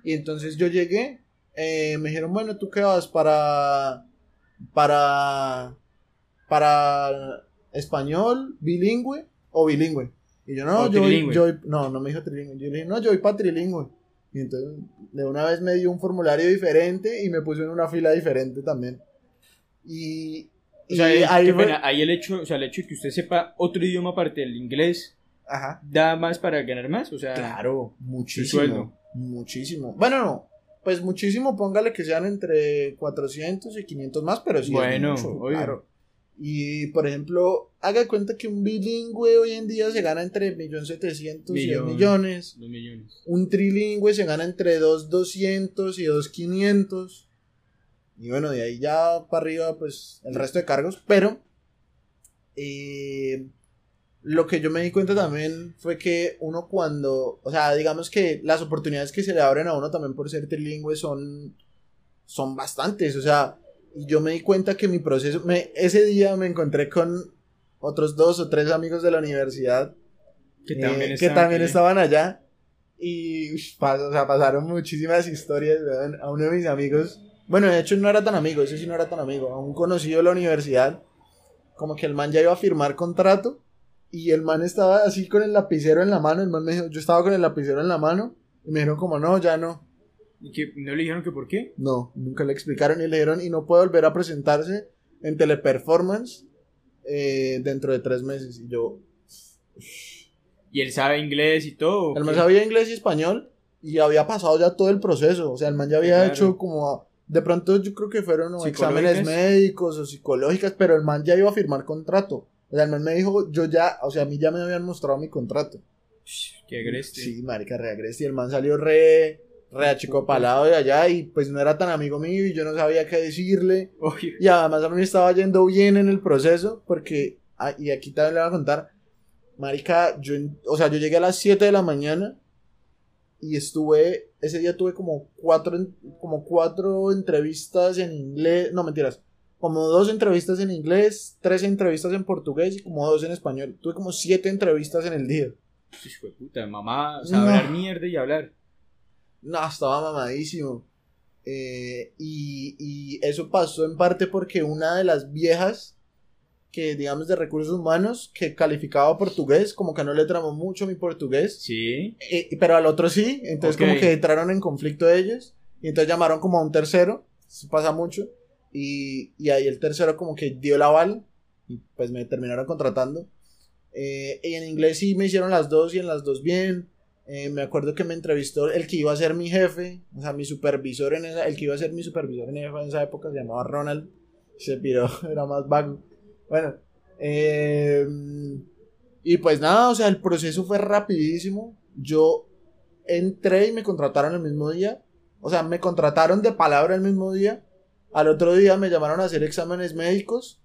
Y entonces yo llegué, eh, me dijeron, bueno, ¿tú qué vas para, para, para español, bilingüe o bilingüe? Y yo, no, O yo, voy- yo no, no me dijo trilingüe, yo le dije, no, yo voy para trilingüe. Y entonces de una vez me dio un formulario diferente y me puso en una fila diferente también. Y, o sea, ahí qué fue- pena, ahí el hecho, o sea, el hecho de que usted sepa otro idioma aparte del inglés Ajá. da más para ganar más, o sea, Claro, muchísimo. sueldo. Muchísimo. Bueno, no. Pues muchísimo, póngale que sean entre 400 y 500 más, pero sí. es Bueno, mucho, obvio. claro. Y por ejemplo, haga cuenta que un bilingüe hoy en día se gana entre 1.700.000 y 2 Millón. millones. dos millones. Un trilingüe se gana entre 2.200 y 2.500. Y bueno, de ahí ya para arriba, pues el resto de cargos. Pero eh, lo que yo me di cuenta también fue que uno cuando, o sea, digamos que las oportunidades que se le abren a uno también por ser trilingüe son, son bastantes. O sea, y yo me di cuenta que mi proceso, me, ese día me encontré con otros dos o tres amigos de la universidad Que eh, también, que están- también estaban allá. Y pas- o sea, pasaron muchísimas historias. weón. A uno de mis amigos, bueno, de hecho no era tan amigo, ese sí no era tan amigo, a un conocido de la universidad, como que el man ya iba a firmar contrato y el man estaba así con el lapicero en la mano. El man me dijo, yo estaba con el lapicero en la mano y me dijeron, como no, ya no. ¿Y que no le dijeron que por qué? No, nunca le explicaron y le dijeron, y no puede volver a presentarse en Teleperformance eh, dentro de tres meses. Y yo, Y él sabe inglés y todo. ¿o El man sabía inglés y español y había pasado ya todo el proceso. O sea, el man ya había Claro. hecho como. De pronto yo creo que fueron exámenes médicos o psicológicas, pero el man ya iba a firmar contrato. O sea, el man me dijo, yo ya, o sea, a mí ya me habían mostrado mi contrato. Qué agreste. Sí, marica, re agreste. Y el man salió re, re achicopalado de allá y pues no era tan amigo mío y yo no sabía qué decirle. Obvio. Y además a mí me estaba yendo bien en el proceso porque, ah, y aquí también le voy a contar, Marica, yo, o sea, yo llegué a las 7 de la mañana y estuve, ese día tuve como cuatro, como cuatro entrevistas en inglés, no mentiras, como dos entrevistas en inglés, tres entrevistas en portugués y como dos en español. Tuve como siete entrevistas en el día. Hijo de puta, mamá, o sea, No. hablar mierda y hablar. No, estaba mamadísimo. Eh, y, y eso pasó en parte porque una de las viejas, que digamos de recursos humanos, que calificaba portugués, como que no le tramó mucho mi portugués, Sí. eh, pero al otro sí, entonces como que entraron en conflicto ellos, y entonces llamaron como a un tercero, eso pasa mucho, y, y ahí el tercero como que dio el aval, y pues me terminaron contratando. Eh, y en inglés sí me hicieron las dos y en las dos bien. Eh, me acuerdo que me entrevistó el que iba a ser mi jefe, o sea, mi supervisor en esa, el que iba a ser mi supervisor en esa, época se llamaba Ronald, se piró, era más vago. Bueno, eh, y pues nada, o sea, el proceso fue rapidísimo. Yo entré y me contrataron el mismo día, o sea, me contrataron de palabra el mismo día. Al otro día me llamaron a hacer exámenes médicos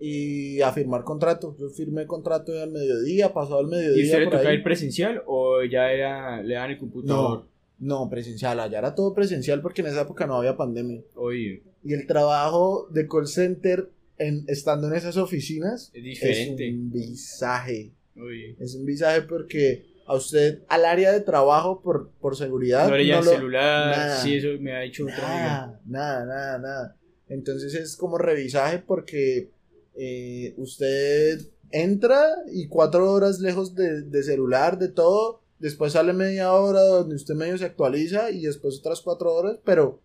y a firmar contrato. Yo firmé contrato al mediodía, pasado ¿Y mediodía. usted le tocaba ir presencial o ya era, le dan el computador? No, presencial, allá era todo presencial porque en esa época no había pandemia. Oye, Y el trabajo de call center en, estando en esas oficinas es diferente. es un visaje. Oye. Es un visaje porque a usted al área de trabajo por, por seguridad. No le lo- celular, nada. sí, eso me ha dicho otra amiga. Nada, nada, nada, nada. Entonces es como revisaje porque eh, usted entra y cuatro horas lejos de, de celular, de todo. Después sale media hora donde usted medio se actualiza y después otras cuatro horas, pero...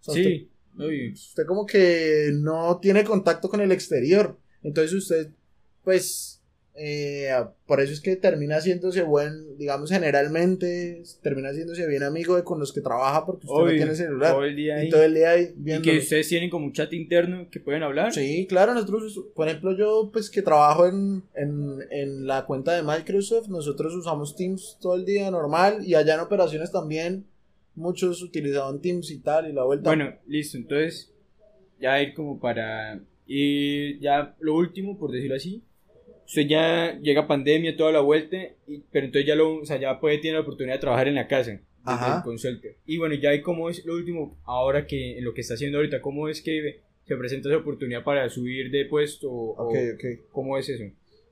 o sea, Sí, uy, usted como que no tiene contacto con el exterior. Entonces usted, pues... eh, por eso es que termina haciéndose buen, digamos generalmente, termina haciéndose bien amigo de con los que trabaja porque usted no tiene celular. todo el día ahí. Y todo el día ahí Y que ustedes tienen como un chat interno que pueden hablar. Sí, claro, nosotros, por ejemplo, yo pues que trabajo en, en, en la cuenta de Microsoft, nosotros usamos Teams todo el día normal y allá en operaciones también muchos utilizaban Teams y tal y la vuelta. Bueno, listo, entonces ya ir como para... Y ya lo último, por decirlo así, usted ya llega pandemia, toda la vuelta, y, pero entonces ya, lo, o sea, ya puede tener la oportunidad de trabajar en la casa, Ajá. consultor. Y bueno, ya hay cómo es lo último, ahora que en lo que está haciendo ahorita, cómo es que se presenta esa oportunidad para subir de puesto, o, ok, ok. cómo es eso.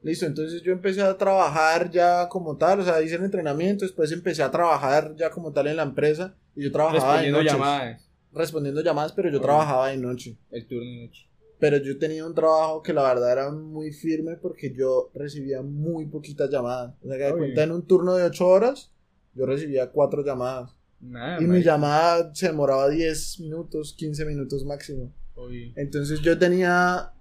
Listo, entonces yo empecé a trabajar ya como tal, o sea, hice el entrenamiento, después empecé a trabajar ya como tal en la empresa y yo trabajaba de Respondiendo noches, llamadas, respondiendo llamadas, pero yo trabajaba de noche. el turno de noche. Pero yo tenía un trabajo que la verdad era muy firme porque yo recibía muy poquitas llamadas. O sea, que de Uy. cuenta en un turno de 8 horas, yo recibía 4 llamadas. Nada, y mi llamada se demoraba 10 minutos, 15 minutos máximo. Uy. Entonces yo tenía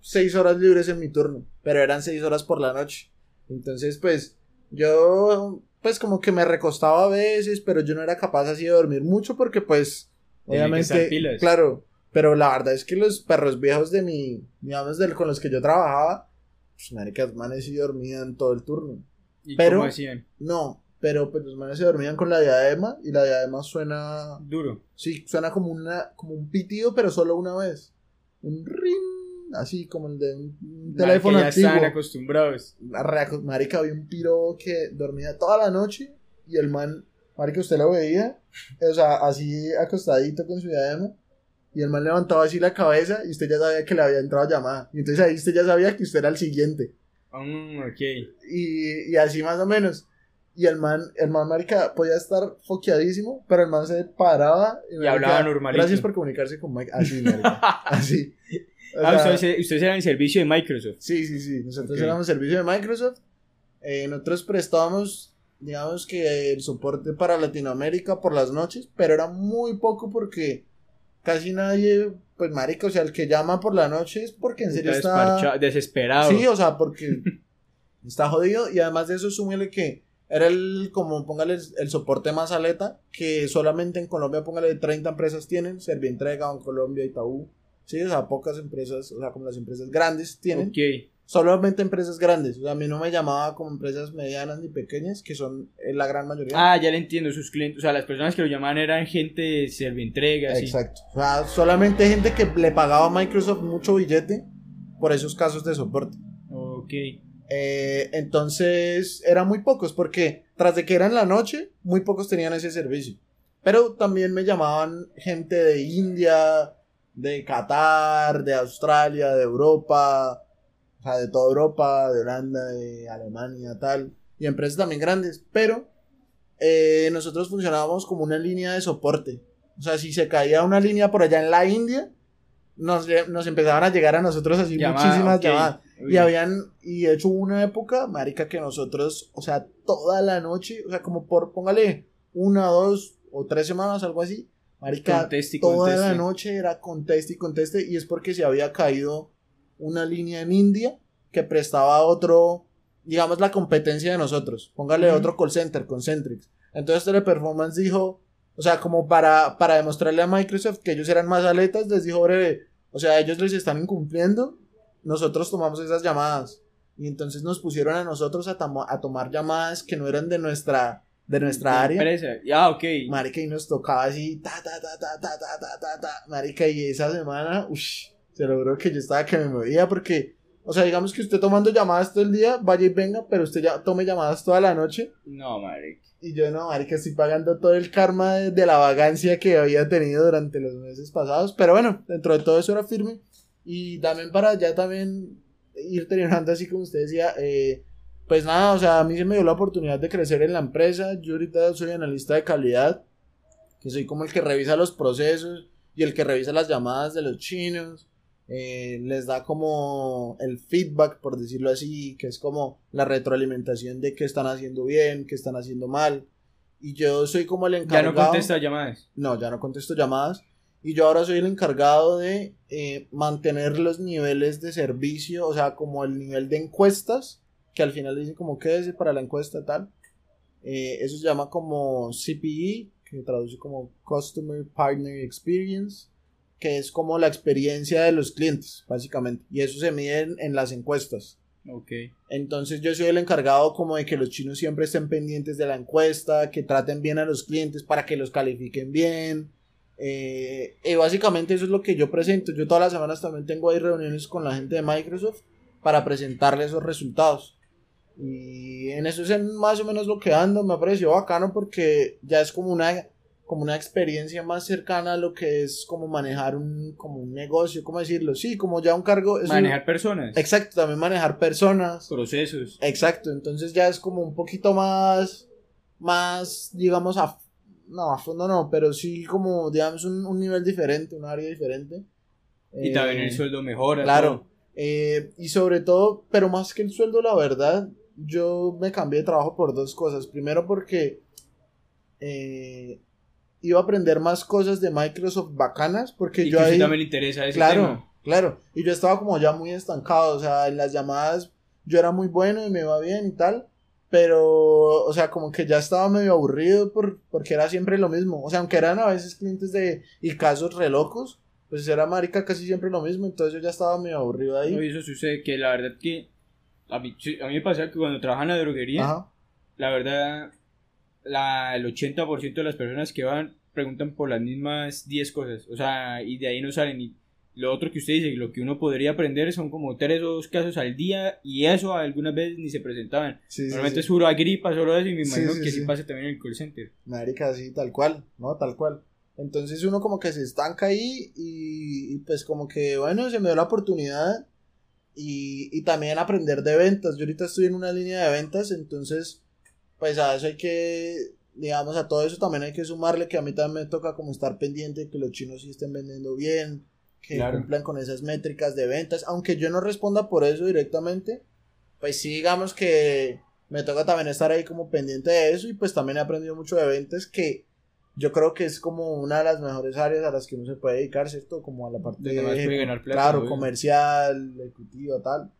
6 horas libres en mi turno, pero eran 6 horas por la noche. Entonces, pues, yo, pues como que me recostaba a veces, pero yo no era capaz así de dormir mucho porque, pues, obviamente, claro, pero la verdad es que los perros viejos de mi, digamos, del, con los que yo trabajaba, pues, maricas, manes sí dormían todo el turno. ¿Y pero- cómo hacían? No, pero pues los manes se dormían con la diadema y la diadema suena, Duro. sí, suena como una, como un pitido, pero solo una vez. Un ring, así como el de un, un teléfono ya están antiguo. acostumbrados. Arreaco- Marica, había un piro que dormía toda la noche y el man, marica, usted lo veía, o sea, así acostadito con su diadema. Y el man levantaba así la cabeza y usted ya sabía que le había entrado llamada. Y entonces ahí usted ya sabía que usted era el siguiente. Mm, ok. Y, y así más o menos. Y el man, el man, marica, podía estar foqueadísimo, pero el man se paraba y, hablaba normalito. Gracias por comunicarse con Mike. Así, marica. así. O ah, ustedes, ustedes eran el servicio de Microsoft. Sí, sí, sí. Nosotros éramos servicio de Microsoft. Eh, nosotros prestábamos, digamos que el soporte para Latinoamérica por las noches, pero era muy poco porque casi nadie, pues marica, o sea, el que llama por la noche es porque en serio Está desesperado. Sí, o sea, porque está jodido y además de eso súmele que era el, como póngale el, el soporte más aleta, que solamente en Colombia, póngale 30 empresas tienen, Servientrega, en Colombia, Itaú, sí, o sea, pocas empresas, o sea, como las empresas grandes tienen, Ok. Solamente empresas grandes, o sea, a mí no me llamaba como empresas medianas ni pequeñas, que son eh, la gran mayoría. Ah, ya le entiendo. Sus clientes, o sea, las personas que lo llamaban eran gente de servientrega. así. Exacto. O sea, solamente gente que le pagaba a Microsoft mucho billete por esos casos de soporte. Ok. Eh, entonces eran muy pocos porque tras de que era en la noche, muy pocos tenían ese servicio. Pero también me llamaban gente de India, de Qatar, de Australia, de Europa, sea, de toda Europa, de Holanda, de Alemania, tal. Y empresas también grandes. Pero eh, nosotros funcionábamos como una línea de soporte. O sea, si se caía una línea por allá en la India, nos, nos empezaban a llegar a nosotros así Llamada, muchísimas llamadas. Uy. Y habían, y de hecho hubo una época, marica, que nosotros, o sea, toda la noche, o sea, como por, póngale, una, dos o tres semanas, algo así, marica, Conteste toda conteste. la noche era conteste y conteste, y es porque se había caído una línea en India que prestaba otro, digamos, la competencia de nosotros, póngale Ujú. otro call center, Concentrix. Entonces Teleperformance dijo, o sea, como para, para demostrarle a Microsoft que ellos eran más aletas, les dijo, "Bre, o sea, ellos les están incumpliendo, nosotros tomamos esas llamadas. Y entonces nos pusieron a nosotros a, a tomar llamadas que no eran de nuestra, de nuestra De área. Empresa. Ya, ok. Marica, y nos tocaba así, ta, ta, ta, ta, ta, ta, ta, ta, ta. Marica, y esa semana, uff, se logró que yo estaba que me movía porque, o sea, digamos que usted tomando llamadas todo el día, vaya y venga, pero usted ya tome llamadas toda la noche. No, marica. Y yo no, marica, estoy pagando todo el karma de, de la vagancia que había tenido durante los meses pasados. Pero bueno, dentro de todo eso era firme. Y también para ya también ir terminando así como usted decía, eh, pues nada, o sea, a mí se me dio la oportunidad de crecer en la empresa. Yo ahorita soy analista de calidad, que soy como el que revisa los procesos y el que revisa las llamadas de los chinos. Eh, les da como el feedback, por decirlo así, que es como la retroalimentación de qué están haciendo bien, qué están haciendo mal. Y yo soy como el encargado. ¿Ya no contesta llamadas? No, ya no contesto llamadas. Y yo ahora soy el encargado de eh, mantener los niveles de servicio, o sea, como el nivel de encuestas, que al final dicen como qué es para la encuesta tal. Eh, eso se llama como CPE, que traduce como Customer Partner Experience que es como la experiencia de los clientes, básicamente. Y eso se mide en, las encuestas. Ok. Entonces yo soy el encargado como de que los chinos siempre estén pendientes de la encuesta, que traten bien a los clientes para que los califiquen bien. Eh, y básicamente eso es lo que yo presento. Yo todas las semanas también tengo ahí reuniones con la gente de Microsoft para presentarle esos resultados. Y en eso es más o menos lo que ando. Me ha parecido bacano porque ya es como una como una experiencia más cercana a lo que es como manejar un, como un negocio, ¿cómo decirlo? Sí, como ya un cargo... manejar personas. Exacto, también manejar personas. Procesos. Exacto, entonces ya es como un poquito más, más, digamos, a, no, a fondo no, pero sí como, digamos, un, nivel diferente, un área diferente. Y también el eh, sueldo mejora. Claro, eh, y sobre todo, pero más que el sueldo, la verdad, yo me cambié de trabajo por dos cosas. Primero porque... Eh, iba a aprender más cosas de Microsoft bacanas porque yo ahí... también le interesa ese claro, Claro, y yo estaba como ya muy estancado, o sea, en las llamadas yo era muy bueno y me iba bien y tal, pero, o sea, como que ya estaba medio aburrido por, porque era siempre lo mismo, o sea, aunque eran a veces clientes de, y casos re locos, pues era marica casi siempre lo mismo, entonces yo ya estaba medio aburrido ahí. No, y eso sucede que la verdad que a mí, a mí me pasa que cuando trabajaba en la droguería, la verdad la, el 80% de las personas que van preguntan por las mismas 10 cosas, o sea, y de ahí no salen. Y lo otro que usted dice, lo que uno podría aprender son como tres o dos casos al día, y eso algunas veces ni se presentaban. Normalmente es puro gripa, solo eso, y me imagino que sí, pasa también en el call center. Marica, sí, tal cual, ¿no? Tal cual. Entonces uno como que se estanca ahí y, y pues como que, bueno, se me dio la oportunidad y, y también aprender de ventas. Yo ahorita estoy en una línea de ventas, entonces pues a eso hay que, digamos, a todo eso también hay que sumarle que a mí también me toca como estar pendiente de que los chinos sí estén vendiendo bien, que cumplan con esas métricas de ventas, aunque yo no responda por eso directamente, pues sí digamos que me toca también estar ahí como pendiente de eso y pues también he aprendido mucho de ventas que yo creo que es como una de las mejores áreas a las que uno se puede dedicar, ¿cierto? Como a la parte de, claro, comercial, ejecutiva, tal.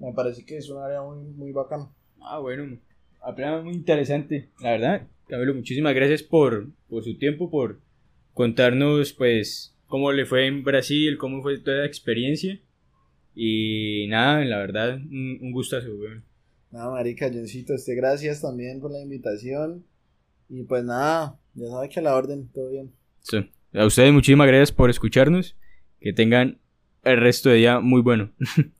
Me parece que es un área muy, muy bacana. Ah, bueno, apenas muy interesante, la verdad. Camilo, muchísimas gracias por, por su tiempo, por contarnos, pues, cómo le fue en Brasil, cómo fue toda la experiencia. Y nada, la verdad, un, un gustazo, weón. Nada, marica, Johncito, este, gracias también por la invitación. Y pues nada, ya sabes que a la orden, todo bien. Sí. A ustedes muchísimas gracias por escucharnos. Que tengan el resto de día muy bueno.